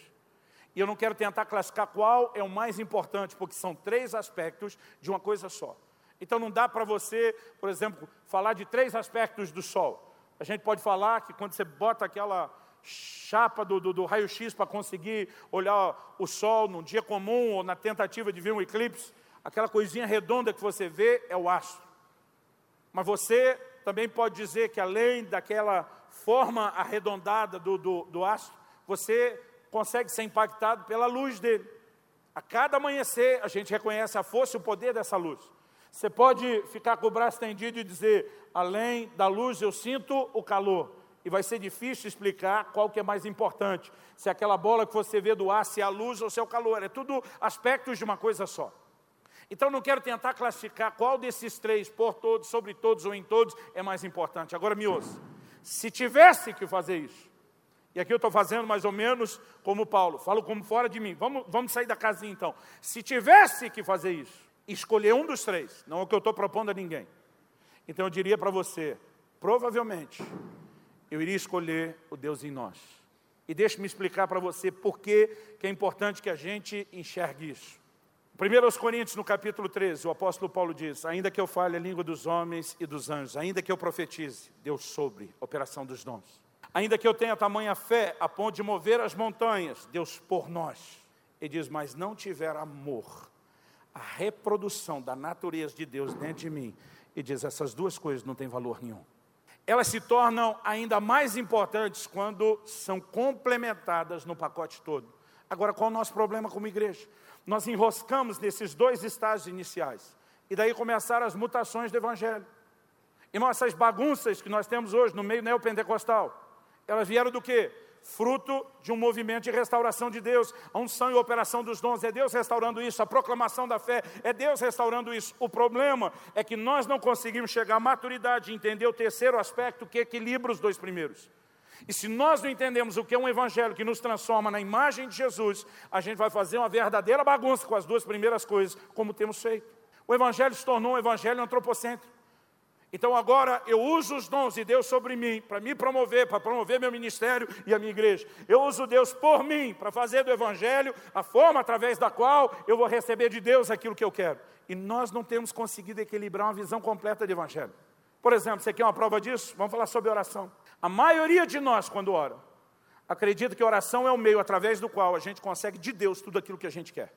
E eu não quero tentar classificar qual é o mais importante, porque são três aspectos de uma coisa só. Então não dá para você, por exemplo, falar de três aspectos do sol. A gente pode falar que quando você bota aquela chapa do, do, do raio-x para conseguir olhar o sol num dia comum ou na tentativa de ver um eclipse, aquela coisinha redonda que você vê é o astro. Mas você também pode dizer que além daquela forma arredondada do, do, do astro, você consegue ser impactado pela luz dele. A cada amanhecer, a gente reconhece a força e o poder dessa luz. Você pode ficar com o braço estendido e dizer, além da luz eu sinto o calor. E vai ser difícil explicar qual que é mais importante. Se é aquela bola que você vê do ar, se é a luz ou se é o calor. É tudo aspectos de uma coisa só. Então não quero tentar classificar qual desses três, por todos, sobre todos ou em todos, é mais importante. Agora me ouça. Se tivesse que fazer isso, e aqui eu estou fazendo mais ou menos como Paulo, falo como fora de mim. Vamos, vamos sair da casinha então. Se tivesse que fazer isso, escolher um dos três, não é o que eu estou propondo a ninguém. Então eu diria para você, provavelmente, eu iria escolher o Deus em nós. E deixe-me explicar para você por que, é importante que a gente enxergue isso. 1 Coríntios, no capítulo 13, o apóstolo Paulo diz: Ainda que eu fale a língua dos homens e dos anjos, ainda que eu profetize, Deus sobre, operação dos dons. Ainda que eu tenha tamanha fé a ponto de mover as montanhas, Deus por nós. Ele diz, mas não tiver amor, a reprodução da natureza de Deus dentro de mim. E diz, essas duas coisas não têm valor nenhum. Elas se tornam ainda mais importantes quando são complementadas no pacote todo. Agora, qual é o nosso problema como igreja? Nós enroscamos nesses dois estágios iniciais. E daí começaram as mutações do Evangelho. Irmão, essas bagunças que nós temos hoje no meio neopentecostal, elas vieram do quê? Fruto de um movimento de restauração de Deus, a unção e operação dos dons, é Deus restaurando isso, a proclamação da fé, é Deus restaurando isso. O problema é que nós não conseguimos chegar à maturidade de entender o terceiro aspecto que equilibra os dois primeiros. E se nós não entendemos o que é um evangelho que nos transforma na imagem de Jesus, a gente vai fazer uma verdadeira bagunça com as duas primeiras coisas, como temos feito. O evangelho se tornou um evangelho antropocêntrico. Então agora eu uso os dons de Deus sobre mim para me promover, para promover meu ministério e a minha igreja. Eu uso Deus por mim para fazer do Evangelho a forma através da qual eu vou receber de Deus aquilo que eu quero. E nós não temos conseguido equilibrar uma visão completa de Evangelho. Por exemplo, você quer uma prova disso? Vamos falar sobre oração. A maioria de nós, quando ora, acredita que oração é o meio através do qual a gente consegue de Deus tudo aquilo que a gente quer.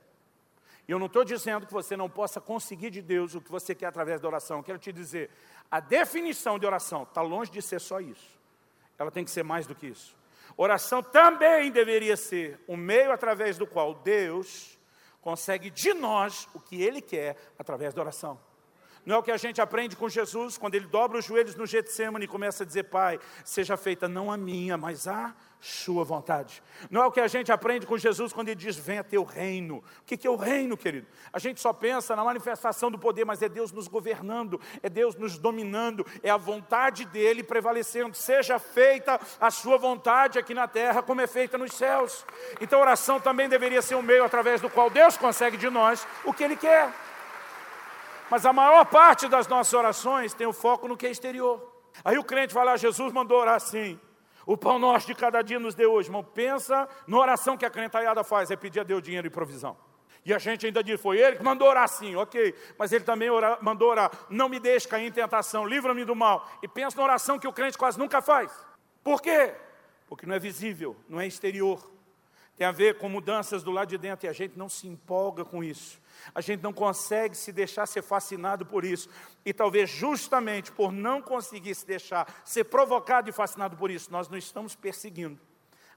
E eu não estou dizendo que você não possa conseguir de Deus o que você quer através da oração. Eu quero te dizer, a definição de oração está longe de ser só isso. Ela tem que ser mais do que isso. Oração também deveria ser o meio através do qual Deus consegue de nós o que Ele quer através da oração. Não é o que a gente aprende com Jesus, quando ele dobra os joelhos no Getsemane e começa a dizer, Pai, seja feita não a minha, mas a sua vontade. Não é o que a gente aprende com Jesus quando ele diz: Venha teu reino. O que é o reino, querido? A gente só pensa na manifestação do poder, mas é Deus nos governando, é Deus nos dominando, é a vontade dele prevalecendo. Seja feita a sua vontade aqui na terra, como é feita nos céus. Então, a oração também deveria ser um meio através do qual Deus consegue de nós o que ele quer. Mas a maior parte das nossas orações tem o foco no que é exterior. Aí o crente vai lá, Jesus mandou orar assim. O pão nosso de cada dia nos deu hoje. Irmão, pensa na oração que a crentalhada faz, é pedir a Deus dinheiro e provisão. E a gente ainda diz, foi ele que mandou orar sim, ok. Mas ele também mandou orar, não me deixe cair em tentação, livra-me do mal. E pensa na oração que o crente quase nunca faz. Por quê? Porque não é visível, não é exterior. Tem a ver com mudanças do lado de dentro e a gente não se empolga com isso. A gente não consegue se deixar ser fascinado por isso. E talvez justamente por não conseguir se deixar ser provocado e fascinado por isso, nós não estamos perseguindo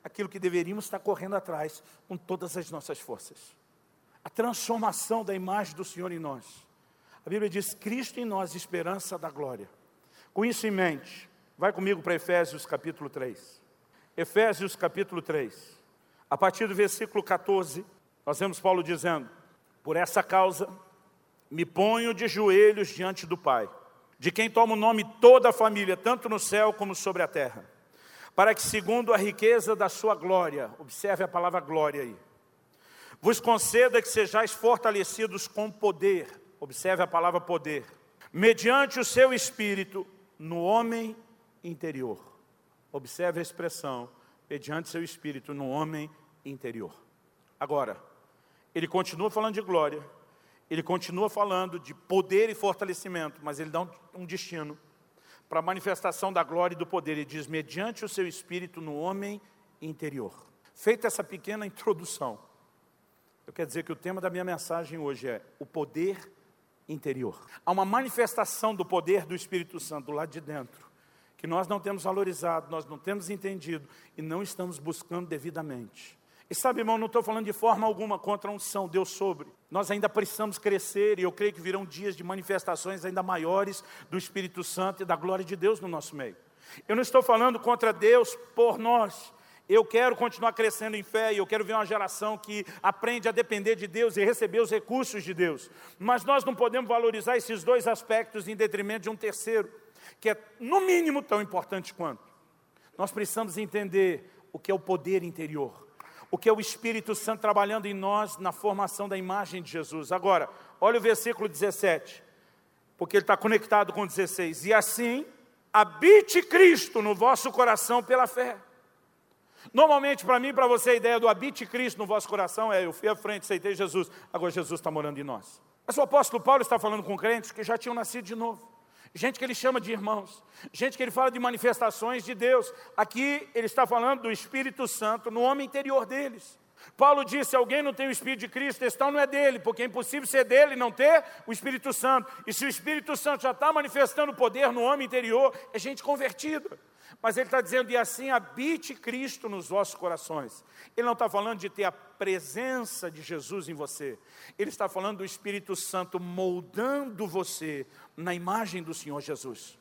aquilo que deveríamos estar correndo atrás com todas as nossas forças. A transformação da imagem do Senhor em nós. A Bíblia diz: Cristo em nós, esperança da glória. Com isso em mente, vai comigo para Efésios capítulo 3. Efésios capítulo 3. A partir do versículo 14, nós vemos Paulo dizendo: Por essa causa, me ponho de joelhos diante do Pai, de quem toma o nome toda a família, tanto no céu como sobre a terra, para que, segundo a riqueza da sua glória, observe a palavra glória aí, vos conceda que sejais fortalecidos com poder, observe a palavra poder, mediante o seu espírito no homem interior. Observe a expressão, mediante seu espírito no homem interior. Agora, ele continua falando de glória, ele continua falando de poder e fortalecimento, mas ele dá um, um destino para a manifestação da glória e do poder. Ele diz, mediante o seu espírito no homem interior. Feita essa pequena introdução, eu quero dizer que o tema da minha mensagem hoje é o poder interior. Há uma manifestação do poder do Espírito Santo lá de dentro, que nós não temos valorizado, nós não temos entendido e não estamos buscando devidamente. E sabe, irmão, não estou falando de forma alguma contra a unção, Deus sobre. Nós ainda precisamos crescer e eu creio que virão dias de manifestações ainda maiores do Espírito Santo e da glória de Deus no nosso meio. Eu não estou falando contra Deus por nós. Eu quero continuar crescendo em fé e eu quero ver uma geração que aprende a depender de Deus e receber os recursos de Deus. Mas nós não podemos valorizar esses dois aspectos em detrimento de um terceiro, que é no mínimo tão importante quanto. Nós precisamos entender o que é o poder interior o que é o Espírito Santo trabalhando em nós na formação da imagem de Jesus. Agora, olha o versículo 17, porque ele está conectado com 16. E assim, habite Cristo no vosso coração pela fé. Normalmente, para mim para você, a ideia do habite Cristo no vosso coração é: eu fui à frente, aceitei Jesus, agora Jesus está morando em nós. Mas o apóstolo Paulo está falando com crentes que já tinham nascido de novo gente que ele chama de irmãos, gente que ele fala de manifestações de Deus. Aqui ele está falando do Espírito Santo no homem interior deles. Paulo disse: alguém não tem o Espírito de Cristo, esse tal não é dele, porque é impossível ser dele e não ter o Espírito Santo. E se o Espírito Santo já está manifestando poder no homem interior, é gente convertida. Mas ele está dizendo, e assim habite Cristo nos vossos corações. Ele não está falando de ter a presença de Jesus em você. Ele está falando do Espírito Santo moldando você na imagem do Senhor Jesus.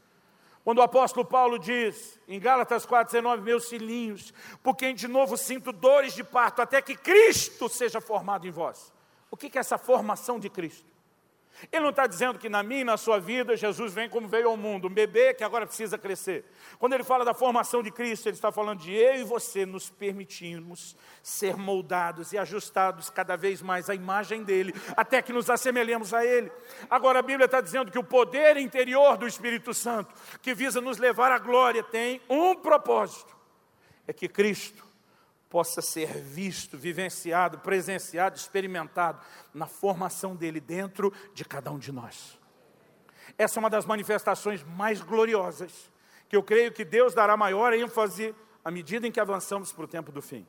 Quando o apóstolo Paulo diz, em Gálatas 4,19, meus filhinhos, por quem de novo sinto dores de parto, até que Cristo seja formado em vós. O que é essa formação de Cristo? Ele não está dizendo que na minha e na sua vida Jesus vem como veio ao mundo, um bebê que agora precisa crescer. Quando ele fala da formação de Cristo, ele está falando de eu e você nos permitirmos ser moldados e ajustados cada vez mais à imagem dele, até que nos assemelhemos a ele. Agora a Bíblia está dizendo que o poder interior do Espírito Santo, que visa nos levar à glória, tem um propósito: é que Cristo possa ser visto, vivenciado, presenciado, experimentado na formação dele dentro de cada um de nós. Essa é uma das manifestações mais gloriosas, que eu creio que Deus dará maior ênfase à medida em que avançamos para o tempo do fim.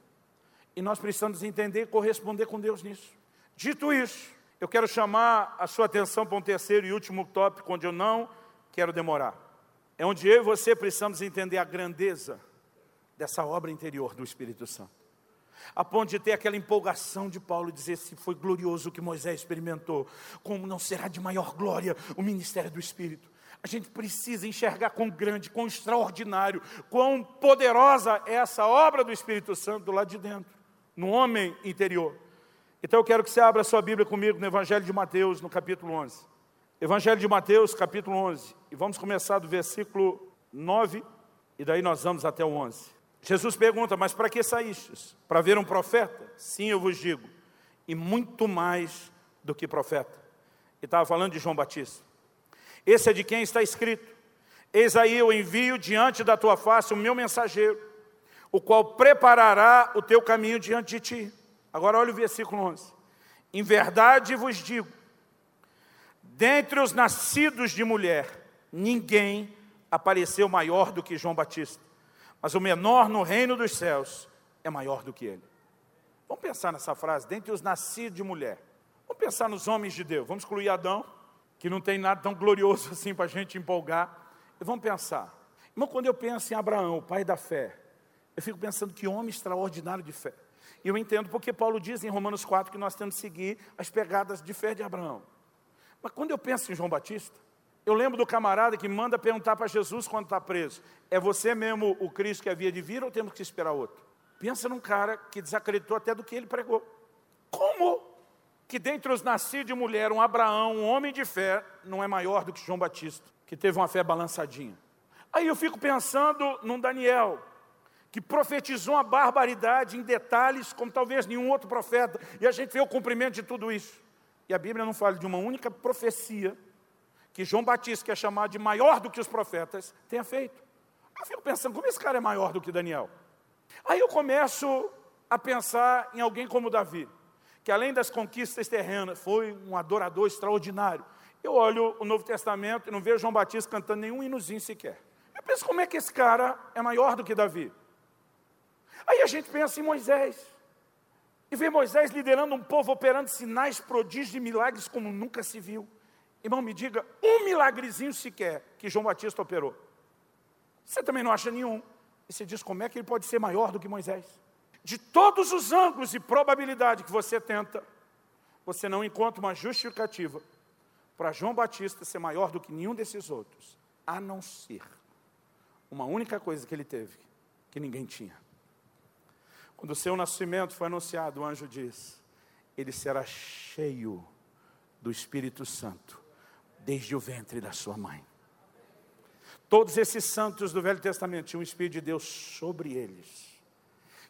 E nós precisamos entender e corresponder com Deus nisso. Dito isso, eu quero chamar a sua atenção para um terceiro e último tópico, onde eu não quero demorar. É onde eu e você precisamos entender a grandeza dessa obra interior do Espírito Santo. A ponto de ter aquela empolgação de Paulo dizer se foi glorioso o que Moisés experimentou, como não será de maior glória o ministério do Espírito. A gente precisa enxergar quão grande, quão extraordinário, quão poderosa é essa obra do Espírito Santo do lado de dentro, no homem interior. Então eu quero que você abra sua Bíblia comigo no Evangelho de Mateus, no capítulo 11. Evangelho de Mateus, capítulo 11. E vamos começar do versículo 9, e daí nós vamos até o 11. Jesus pergunta: Mas para que saístes? Para ver um profeta? Sim, eu vos digo, e muito mais do que profeta. E estava falando de João Batista. Esse é de quem está escrito: Eis aí eu envio diante da tua face o meu mensageiro, o qual preparará o teu caminho diante de ti. Agora olha o versículo 11. Em verdade vos digo: dentre os nascidos de mulher, ninguém apareceu maior do que João Batista mas o menor no reino dos céus é maior do que ele. Vamos pensar nessa frase, dentre os nascidos de mulher. Vamos pensar nos homens de Deus. Vamos excluir Adão, que não tem nada tão glorioso assim para a gente empolgar. E vamos pensar. Irmão, quando eu penso em Abraão, o pai da fé, eu fico pensando que homem extraordinário de fé. E eu entendo porque Paulo diz em Romanos 4 que nós temos que seguir as pegadas de fé de Abraão. Mas quando eu penso em João Batista, eu lembro do camarada que manda perguntar para Jesus quando está preso: é você mesmo o Cristo que havia de vir ou temos que esperar outro? Pensa num cara que desacreditou até do que ele pregou. Como que dentre os nascidos de mulher, um Abraão, um homem de fé, não é maior do que João Batista, que teve uma fé balançadinha? Aí eu fico pensando num Daniel, que profetizou uma barbaridade em detalhes, como talvez nenhum outro profeta, e a gente vê o cumprimento de tudo isso. E a Bíblia não fala de uma única profecia que João Batista, que é chamado de maior do que os profetas, tenha feito. Eu fico pensando, como esse cara é maior do que Daniel? Aí eu começo a pensar em alguém como Davi, que além das conquistas terrenas, foi um adorador extraordinário. Eu olho o Novo Testamento e não vejo João Batista cantando nenhum hinozinho sequer. Eu penso, como é que esse cara é maior do que Davi? Aí a gente pensa em Moisés. E vê Moisés liderando um povo, operando sinais, prodígios e milagres como nunca se viu. Irmão, me diga um milagrezinho sequer que João Batista operou. Você também não acha nenhum. E você diz como é que ele pode ser maior do que Moisés? De todos os ângulos e probabilidade que você tenta, você não encontra uma justificativa para João Batista ser maior do que nenhum desses outros, a não ser uma única coisa que ele teve, que ninguém tinha. Quando o seu nascimento foi anunciado, o anjo diz: Ele será cheio do Espírito Santo, desde o ventre da sua mãe. Todos esses santos do Velho Testamento tinham o Espírito de Deus sobre eles,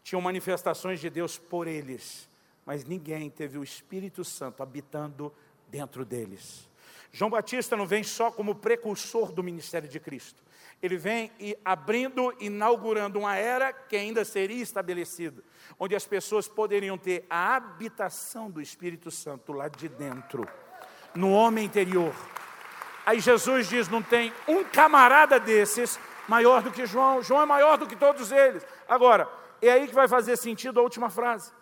tinham manifestações de Deus por eles, mas ninguém teve o Espírito Santo habitando dentro deles. João Batista não vem só como precursor do ministério de Cristo, ele vem e abrindo, inaugurando uma era que ainda seria estabelecida, onde as pessoas poderiam ter a habitação do Espírito Santo lá de dentro, no homem interior. Aí Jesus diz: não tem um camarada desses maior do que João, João é maior do que todos eles. Agora, é aí que vai fazer sentido a última frase.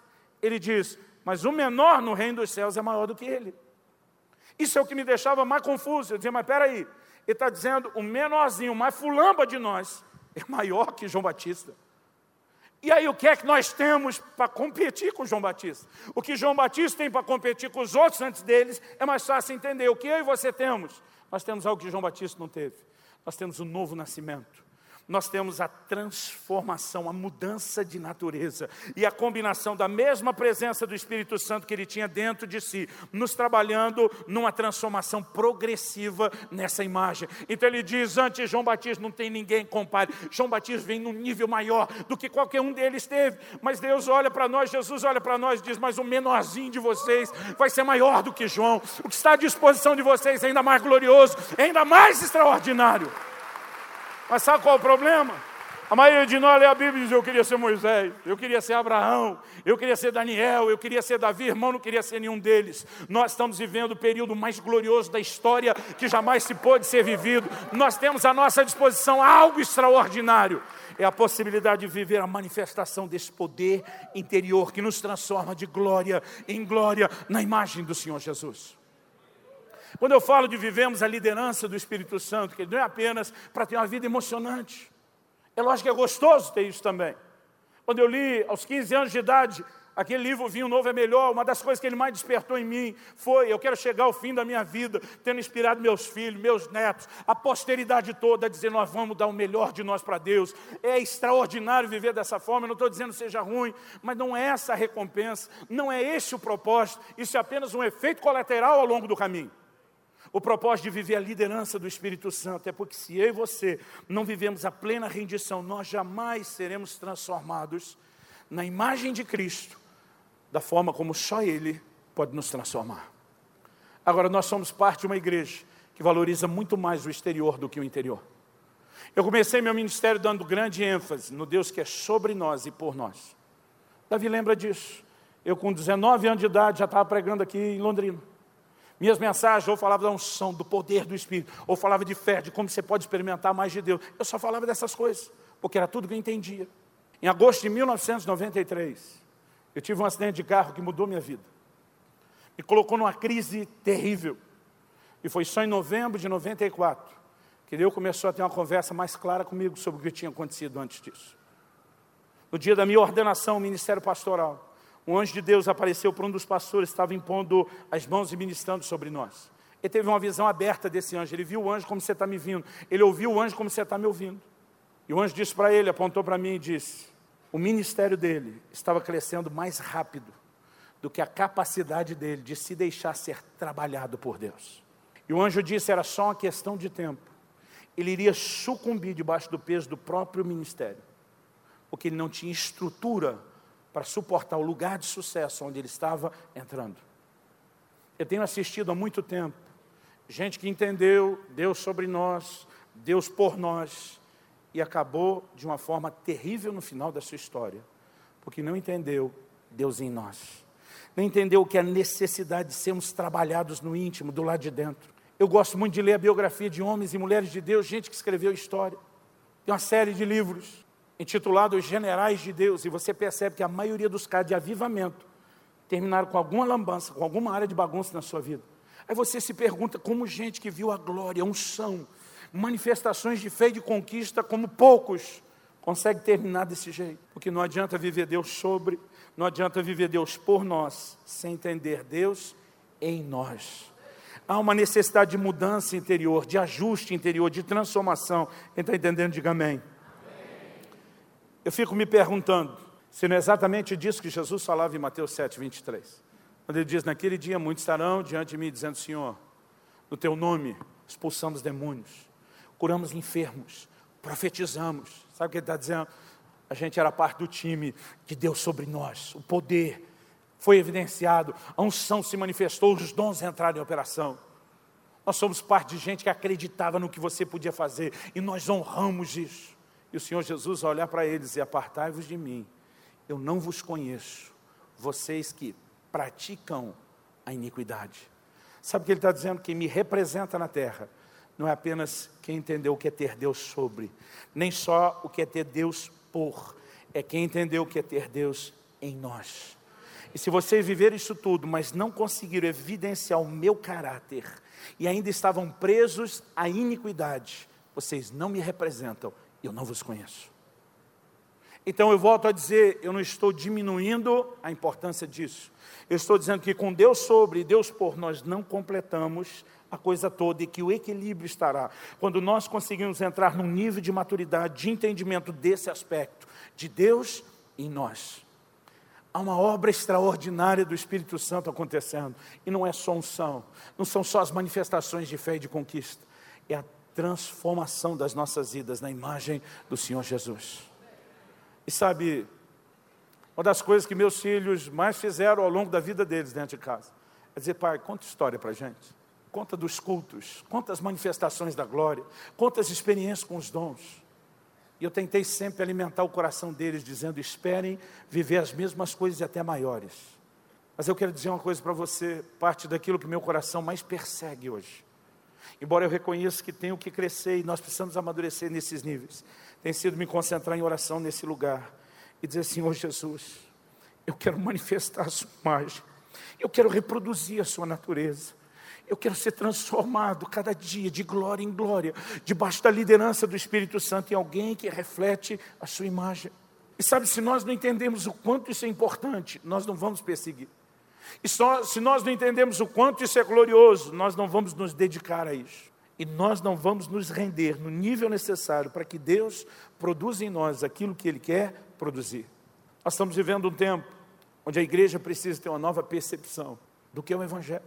Ele diz: mas o menor no reino dos céus é maior do que ele. Isso é o que me deixava mais confuso. Eu dizia, mas peraí, ele está dizendo, o menorzinho, o mais fulamba de nós, é maior que João Batista. E aí, o que é que nós temos para competir com João Batista? O que João Batista tem para competir com os outros antes deles é mais fácil entender. O que eu e você temos? Nós temos algo que João Batista não teve. Nós temos o um novo nascimento nós temos a transformação, a mudança de natureza e a combinação da mesma presença do Espírito Santo que ele tinha dentro de si, nos trabalhando numa transformação progressiva nessa imagem. Então ele diz: antes João Batista não tem ninguém compare. João Batista vem num nível maior do que qualquer um deles teve. Mas Deus olha para nós, Jesus olha para nós e diz: Mas o menorzinho de vocês vai ser maior do que João. O que está à disposição de vocês é ainda mais glorioso, é ainda mais extraordinário. Mas sabe qual é o problema? A maioria de nós lê a Bíblia e diz: Eu queria ser Moisés, eu queria ser Abraão, eu queria ser Daniel, eu queria ser Davi, irmão, não queria ser nenhum deles. Nós estamos vivendo o período mais glorioso da história que jamais se pôde ser vivido. Nós temos à nossa disposição algo extraordinário. É a possibilidade de viver a manifestação desse poder interior que nos transforma de glória em glória na imagem do Senhor Jesus. Quando eu falo de vivemos a liderança do Espírito Santo, que não é apenas para ter uma vida emocionante. É lógico que é gostoso ter isso também. Quando eu li aos 15 anos de idade, aquele livro Vinho Novo é Melhor, uma das coisas que ele mais despertou em mim foi: eu quero chegar ao fim da minha vida, tendo inspirado meus filhos, meus netos, a posteridade toda, a dizer: nós vamos dar o melhor de nós para Deus. É extraordinário viver dessa forma, eu não estou dizendo seja ruim, mas não é essa a recompensa, não é esse o propósito, isso é apenas um efeito colateral ao longo do caminho. O propósito de viver a liderança do Espírito Santo é porque se eu e você não vivemos a plena rendição, nós jamais seremos transformados na imagem de Cristo, da forma como só Ele pode nos transformar. Agora, nós somos parte de uma igreja que valoriza muito mais o exterior do que o interior. Eu comecei meu ministério dando grande ênfase no Deus que é sobre nós e por nós. Davi lembra disso. Eu, com 19 anos de idade, já estava pregando aqui em Londrina. Minhas mensagens ou falava da unção, do poder do Espírito, ou falava de fé, de como você pode experimentar mais de Deus. Eu só falava dessas coisas, porque era tudo que eu entendia. Em agosto de 1993, eu tive um acidente de carro que mudou minha vida. Me colocou numa crise terrível. E foi só em novembro de 94 que Deus começou a ter uma conversa mais clara comigo sobre o que tinha acontecido antes disso. No dia da minha ordenação ao ministério pastoral, um anjo de Deus apareceu para um dos pastores, estava impondo as mãos e ministrando sobre nós. Ele teve uma visão aberta desse anjo. Ele viu o anjo como você está me vindo. Ele ouviu o anjo como você está me ouvindo. E o anjo disse para ele, apontou para mim e disse: o ministério dele estava crescendo mais rápido do que a capacidade dele de se deixar ser trabalhado por Deus. E o anjo disse: era só uma questão de tempo. Ele iria sucumbir debaixo do peso do próprio ministério, porque ele não tinha estrutura para suportar o lugar de sucesso onde ele estava entrando. Eu tenho assistido há muito tempo gente que entendeu Deus sobre nós, Deus por nós, e acabou de uma forma terrível no final da sua história, porque não entendeu Deus em nós, não entendeu o que é a necessidade de sermos trabalhados no íntimo, do lado de dentro. Eu gosto muito de ler a biografia de homens e mulheres de Deus, gente que escreveu história. Tem uma série de livros intitulados Generais de Deus, e você percebe que a maioria dos casos de avivamento terminaram com alguma lambança, com alguma área de bagunça na sua vida. Aí você se pergunta como gente que viu a glória, a unção, manifestações de fé e de conquista, como poucos consegue terminar desse jeito. Porque não adianta viver Deus sobre, não adianta viver Deus por nós, sem entender Deus em nós. Há uma necessidade de mudança interior, de ajuste interior, de transformação. Quem está entendendo, diga amém. Eu fico me perguntando se não é exatamente disso que Jesus falava em Mateus 7, 23. Quando ele diz: Naquele dia muitos estarão diante de mim, dizendo: Senhor, no teu nome expulsamos demônios, curamos enfermos, profetizamos. Sabe o que ele está dizendo? A gente era parte do time que deu sobre nós, o poder foi evidenciado, a unção se manifestou, os dons entraram em operação. Nós somos parte de gente que acreditava no que você podia fazer e nós honramos isso. E o Senhor Jesus vai olhar para eles e apartai-vos de mim, eu não vos conheço, vocês que praticam a iniquidade. Sabe o que ele está dizendo? Quem me representa na terra não é apenas quem entendeu o que é ter Deus sobre, nem só o que é ter Deus por, é quem entendeu o que é ter Deus em nós. E se vocês viverem isso tudo, mas não conseguiram evidenciar o meu caráter, e ainda estavam presos à iniquidade, vocês não me representam, eu não vos conheço. Então eu volto a dizer, eu não estou diminuindo a importância disso. Eu estou dizendo que com Deus sobre e Deus por nós não completamos a coisa toda e que o equilíbrio estará quando nós conseguimos entrar num nível de maturidade, de entendimento desse aspecto, de Deus em nós. Há uma obra extraordinária do Espírito Santo acontecendo, e não é só unção, não são só as manifestações de fé e de conquista, é a transformação das nossas vidas na imagem do Senhor Jesus. E sabe, uma das coisas que meus filhos mais fizeram ao longo da vida deles dentro de casa é dizer, pai, conta história para gente. Conta dos cultos, conta as manifestações da glória, conta as experiências com os dons. E eu tentei sempre alimentar o coração deles, dizendo: esperem viver as mesmas coisas e até maiores. Mas eu quero dizer uma coisa para você, parte daquilo que meu coração mais persegue hoje. Embora eu reconheça que tenho que crescer e nós precisamos amadurecer nesses níveis, tem sido me concentrar em oração nesse lugar e dizer: Senhor Jesus, eu quero manifestar a Sua imagem, eu quero reproduzir a Sua natureza. Eu quero ser transformado cada dia, de glória em glória, debaixo da liderança do Espírito Santo, em alguém que reflete a sua imagem. E sabe, se nós não entendemos o quanto isso é importante, nós não vamos perseguir. E só, se nós não entendemos o quanto isso é glorioso, nós não vamos nos dedicar a isso. E nós não vamos nos render no nível necessário para que Deus produza em nós aquilo que Ele quer produzir. Nós estamos vivendo um tempo onde a igreja precisa ter uma nova percepção do que é o Evangelho.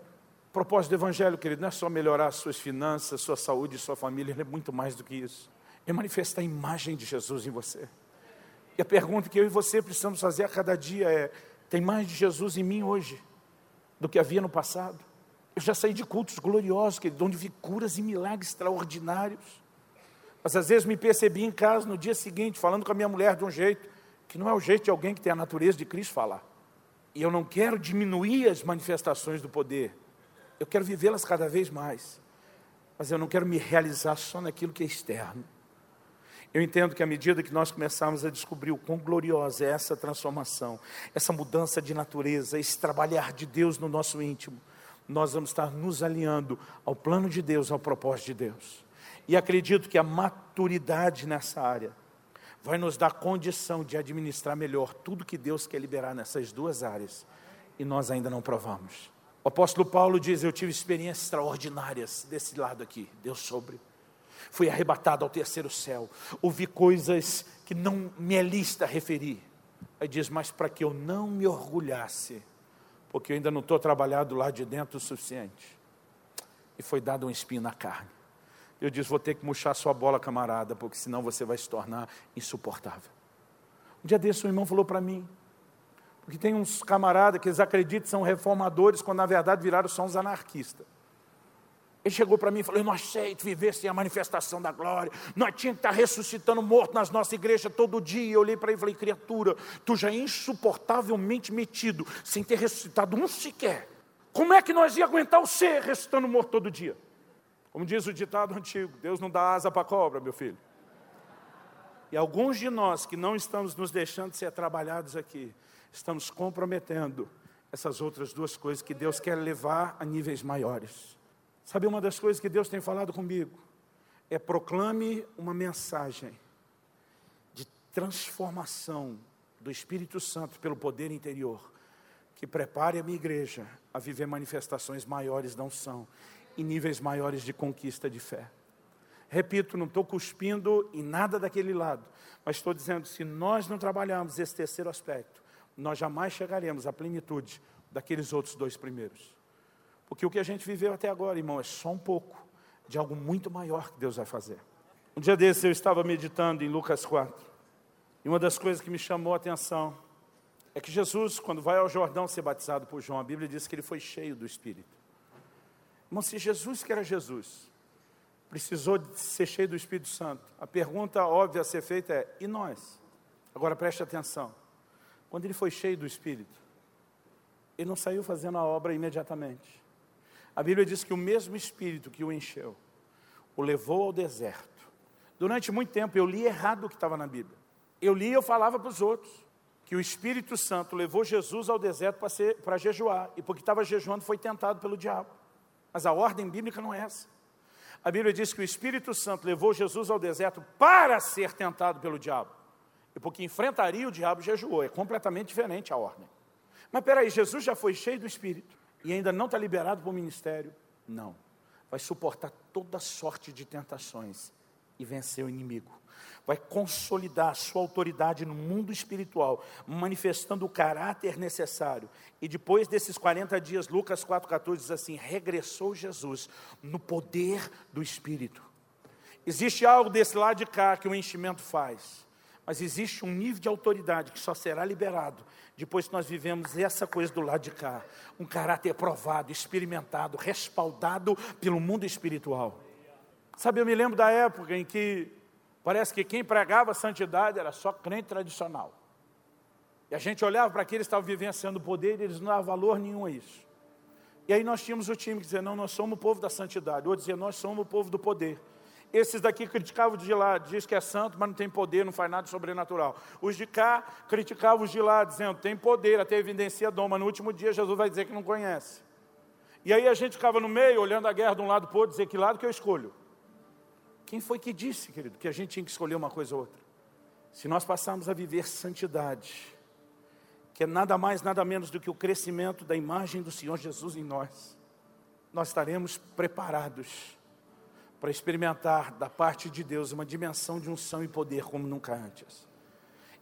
O propósito do Evangelho, querido, não é só melhorar suas finanças, sua saúde, sua família, ele é muito mais do que isso. É manifestar a imagem de Jesus em você. E a pergunta que eu e você precisamos fazer a cada dia é: tem mais de Jesus em mim hoje do que havia no passado? Eu já saí de cultos gloriosos, que onde vi curas e milagres extraordinários. Mas às vezes me percebi em casa no dia seguinte, falando com a minha mulher de um jeito que não é o jeito de alguém que tem a natureza de Cristo falar. E eu não quero diminuir as manifestações do poder. Eu quero vivê-las cada vez mais. Mas eu não quero me realizar só naquilo que é externo. Eu entendo que à medida que nós começarmos a descobrir o quão gloriosa é essa transformação, essa mudança de natureza, esse trabalhar de Deus no nosso íntimo, nós vamos estar nos alinhando ao plano de Deus, ao propósito de Deus. E acredito que a maturidade nessa área vai nos dar condição de administrar melhor tudo que Deus quer liberar nessas duas áreas. E nós ainda não provamos. O apóstolo Paulo diz: Eu tive experiências extraordinárias desse lado aqui, Deus sobre. Fui arrebatado ao terceiro céu, ouvi coisas que não me é lista referir. Aí diz: Mas para que eu não me orgulhasse, porque eu ainda não estou trabalhado lá de dentro o suficiente. E foi dado um espinho na carne. Eu disse: Vou ter que murchar sua bola, camarada, porque senão você vai se tornar insuportável. Um dia desse, um irmão falou para mim, porque tem uns camaradas que eles acreditam que são reformadores, quando na verdade viraram só uns anarquistas. Ele chegou para mim e falou: Eu não aceito viver sem a manifestação da glória. Nós tínhamos que estar ressuscitando morto nas nossas igrejas todo dia. Eu olhei para ele e falei: Criatura, tu já é insuportavelmente metido, sem ter ressuscitado um sequer. Como é que nós ia aguentar o ser ressuscitando morto todo dia? Como diz o ditado antigo: Deus não dá asa para cobra, meu filho. E alguns de nós que não estamos nos deixando ser trabalhados aqui, estamos comprometendo essas outras duas coisas que Deus quer levar a níveis maiores. Sabe uma das coisas que Deus tem falado comigo? É proclame uma mensagem de transformação do Espírito Santo pelo poder interior, que prepare a minha igreja a viver manifestações maiores da unção e níveis maiores de conquista de fé. Repito, não estou cuspindo em nada daquele lado, mas estou dizendo: se nós não trabalharmos esse terceiro aspecto, nós jamais chegaremos à plenitude daqueles outros dois primeiros. Porque o que a gente viveu até agora, irmão, é só um pouco de algo muito maior que Deus vai fazer. Um dia desse eu estava meditando em Lucas 4, e uma das coisas que me chamou a atenção é que Jesus, quando vai ao Jordão ser batizado por João, a Bíblia diz que ele foi cheio do Espírito. Irmão, se Jesus, que era Jesus, precisou de ser cheio do Espírito Santo. A pergunta óbvia a ser feita é: e nós? Agora preste atenção. Quando ele foi cheio do Espírito, ele não saiu fazendo a obra imediatamente. A Bíblia diz que o mesmo Espírito que o encheu, o levou ao deserto. Durante muito tempo eu li errado o que estava na Bíblia. Eu li e eu falava para os outros que o Espírito Santo levou Jesus ao deserto para jejuar, e porque estava jejuando foi tentado pelo diabo. Mas a ordem bíblica não é essa. A Bíblia diz que o Espírito Santo levou Jesus ao deserto para ser tentado pelo diabo. E porque enfrentaria o diabo, jejuou. É completamente diferente a ordem. Mas peraí, Jesus já foi cheio do Espírito e ainda não está liberado para o ministério? Não. Vai suportar toda sorte de tentações e vencer o inimigo vai consolidar a sua autoridade no mundo espiritual, manifestando o caráter necessário. E depois desses 40 dias, Lucas 4,14 diz assim: regressou Jesus no poder do Espírito. Existe algo desse lado de cá que o enchimento faz, mas existe um nível de autoridade que só será liberado depois que nós vivemos essa coisa do lado de cá. Um caráter provado, experimentado, respaldado pelo mundo espiritual. Sabe, eu me lembro da época em que Parece que quem pregava santidade era só crente tradicional. E a gente olhava para aqueles que estavam vivenciando o poder e eles não davam valor nenhum a isso. E aí nós tínhamos o time que dizia, não, nós somos o povo da santidade. Outro dizia, nós somos o povo do poder. Esses daqui criticavam os de lá, diz que é santo, mas não tem poder, não faz nada sobrenatural. Os de cá criticavam os de lá, dizendo, tem poder, até evidencia dom, mas no último dia Jesus vai dizer que não conhece. E aí a gente ficava no meio, olhando a guerra de um lado para o outro, dizer que lado que eu escolho. Quem foi que disse, querido, que a gente tinha que escolher uma coisa ou outra? Se nós passarmos a viver santidade, que é nada mais, nada menos do que o crescimento da imagem do Senhor Jesus em nós, nós estaremos preparados para experimentar da parte de Deus uma dimensão de unção e poder como nunca antes.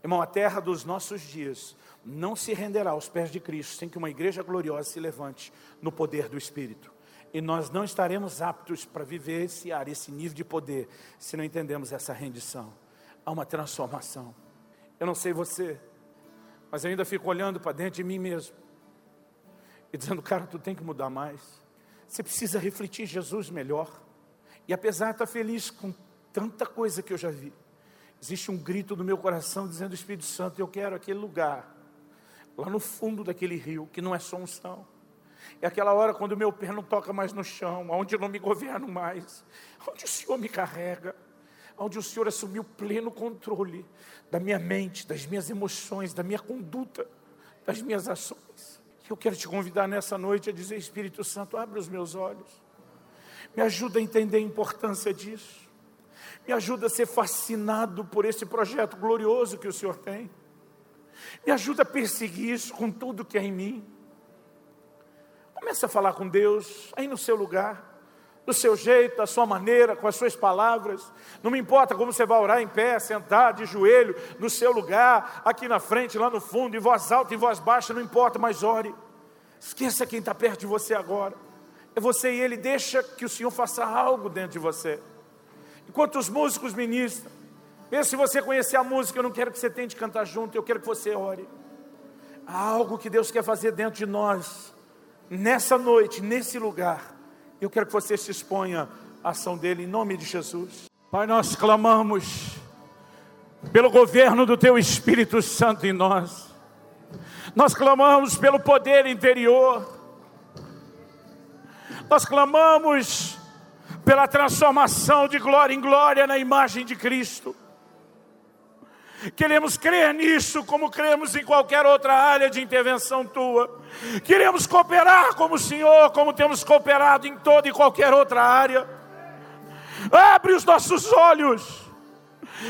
Irmão, a terra dos nossos dias não se renderá aos pés de Cristo sem que uma igreja gloriosa se levante no poder do Espírito. E nós não estaremos aptos para vivenciar esse nível de poder se não entendemos essa rendição. Há uma transformação. Eu não sei você, mas eu ainda fico olhando para dentro de mim mesmo e dizendo, cara, tu tem que mudar mais. Você precisa refletir Jesus melhor. E apesar de estar feliz com tanta coisa que eu já vi, existe um grito no meu coração dizendo, Espírito Santo, eu quero aquele lugar, lá no fundo daquele rio, que não é só unção é aquela hora quando o meu pé não toca mais no chão, onde eu não me governo mais, onde o Senhor me carrega, onde o Senhor assumiu pleno controle da minha mente, das minhas emoções, da minha conduta, das minhas ações. Eu quero te convidar nessa noite a dizer: Espírito Santo, abre os meus olhos, me ajuda a entender a importância disso, me ajuda a ser fascinado por esse projeto glorioso que o Senhor tem, me ajuda a perseguir isso com tudo que é em mim Comece a falar com Deus aí no seu lugar do seu jeito, da sua maneira, com as suas palavras. Não me importa como você vai orar em pé, sentar, de joelho, no seu lugar, aqui na frente, lá no fundo, em voz alta, em voz baixa, não importa, mas ore. Esqueça quem está perto de você agora. É você e ele, deixa que o Senhor faça algo dentro de você. Enquanto os músicos ministram, mesmo se você conhecer a música, eu não quero que você tente cantar junto, eu quero que você ore. Há algo que Deus quer fazer dentro de nós, nessa noite, nesse lugar eu quero que você se exponha à ação dele em nome de Jesus. Pai, nós clamamos pelo governo do teu Espírito Santo em nós. Nós clamamos pelo poder interior. Nós clamamos pela transformação de glória em glória na imagem de Cristo. Queremos crer nisso como cremos em qualquer outra área de intervenção tua. Queremos cooperar como o Senhor, como temos cooperado em toda e qualquer outra área. Abre os nossos olhos.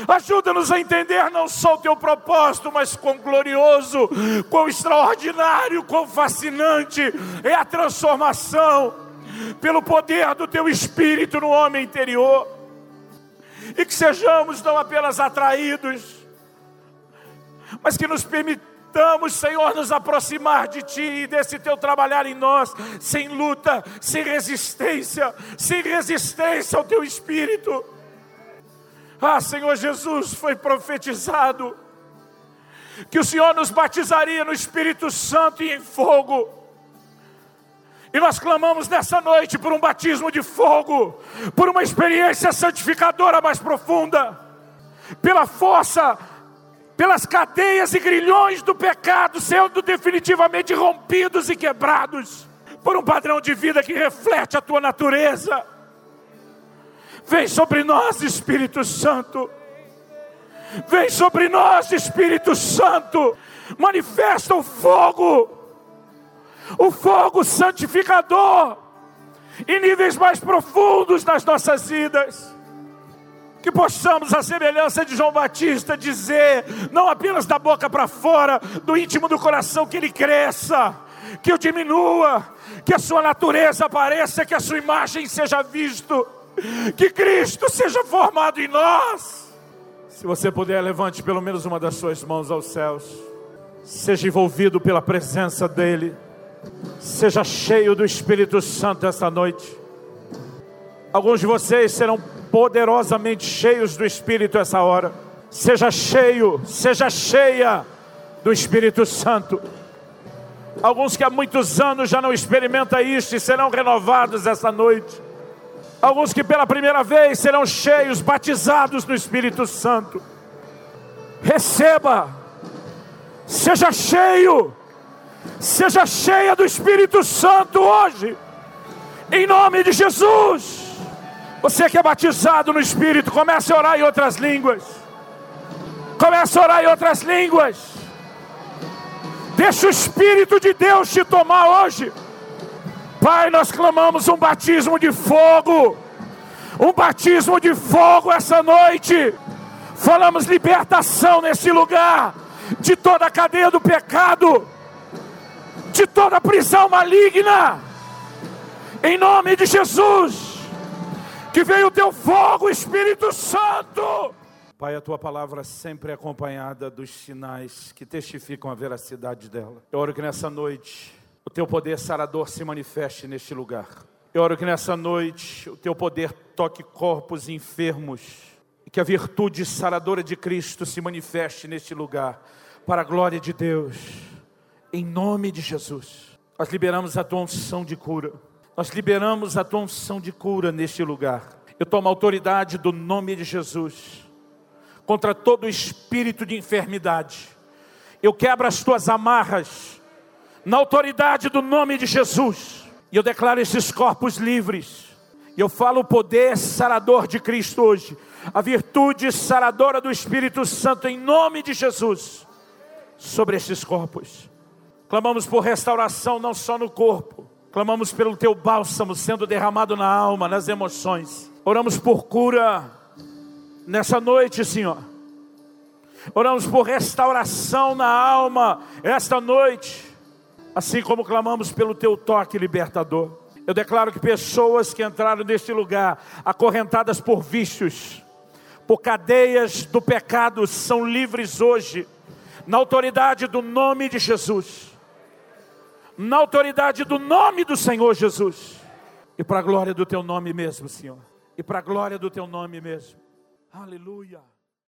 Ajuda-nos a entender não só o teu propósito, mas quão glorioso, quão extraordinário, quão fascinante é a transformação pelo poder do teu espírito no homem interior. E que sejamos não apenas atraídos, mas que nos permitamos, Senhor, nos aproximar de Ti e desse Teu trabalhar em nós, sem luta, sem resistência, sem resistência ao Teu Espírito. Ah, Senhor Jesus, foi profetizado que o Senhor nos batizaria no Espírito Santo e em fogo. E nós clamamos nessa noite por um batismo de fogo, por uma experiência santificadora mais profunda, pela força pelas cadeias e grilhões do pecado sendo definitivamente rompidos e quebrados, por um padrão de vida que reflete a tua natureza. Vem sobre nós, Espírito Santo. Vem sobre nós, Espírito Santo. Manifesta o fogo, o fogo santificador, em níveis mais profundos das nossas vidas. Que possamos, a semelhança de João Batista, dizer, não apenas da boca para fora, do íntimo do coração, que ele cresça, que o diminua, que a sua natureza apareça, que a sua imagem seja visto, que Cristo seja formado em nós. Se você puder, levante pelo menos uma das suas mãos aos céus, seja envolvido pela presença dEle, seja cheio do Espírito Santo esta noite. Alguns de vocês serão poderosamente cheios do Espírito essa hora. Seja cheio, seja cheia do Espírito Santo. Alguns que há muitos anos já não experimentam isso e serão renovados essa noite. Alguns que pela primeira vez serão cheios, batizados no Espírito Santo. Receba, seja cheio, seja cheia do Espírito Santo hoje, em nome de Jesus. Você que é batizado no Espírito, comece a orar em outras línguas. Comece a orar em outras línguas. Deixa o Espírito de Deus te tomar hoje. Pai, nós clamamos um batismo de fogo. Um batismo de fogo essa noite. Falamos libertação nesse lugar. De toda a cadeia do pecado. De toda prisão maligna. Em nome de Jesus que veio o teu fogo, Espírito Santo. Pai, a tua palavra sempre é acompanhada dos sinais que testificam a veracidade dela. Eu oro que nessa noite o teu poder sarador se manifeste neste lugar. Eu oro que nessa noite o teu poder toque corpos enfermos e que a virtude saradora de Cristo se manifeste neste lugar, para a glória de Deus, em nome de Jesus. Nós liberamos a tua unção de cura. Nós liberamos a tua unção de cura neste lugar. Eu tomo autoridade do nome de Jesus contra todo espírito de enfermidade. Eu quebro as tuas amarras na autoridade do nome de Jesus. E eu declaro esses corpos livres. E eu falo o poder sarador de Cristo hoje, a virtude saradora do Espírito Santo em nome de Jesus sobre esses corpos. Clamamos por restauração não só no corpo, Clamamos pelo teu bálsamo sendo derramado na alma, nas emoções. Oramos por cura nessa noite, Senhor. Oramos por restauração na alma esta noite. Assim como clamamos pelo teu toque libertador. Eu declaro que pessoas que entraram neste lugar, acorrentadas por vícios, por cadeias do pecado, são livres hoje, na autoridade do nome de Jesus, na autoridade do nome do Senhor Jesus, e para a glória do teu nome mesmo, Senhor, e para a glória do teu nome mesmo. Aleluia.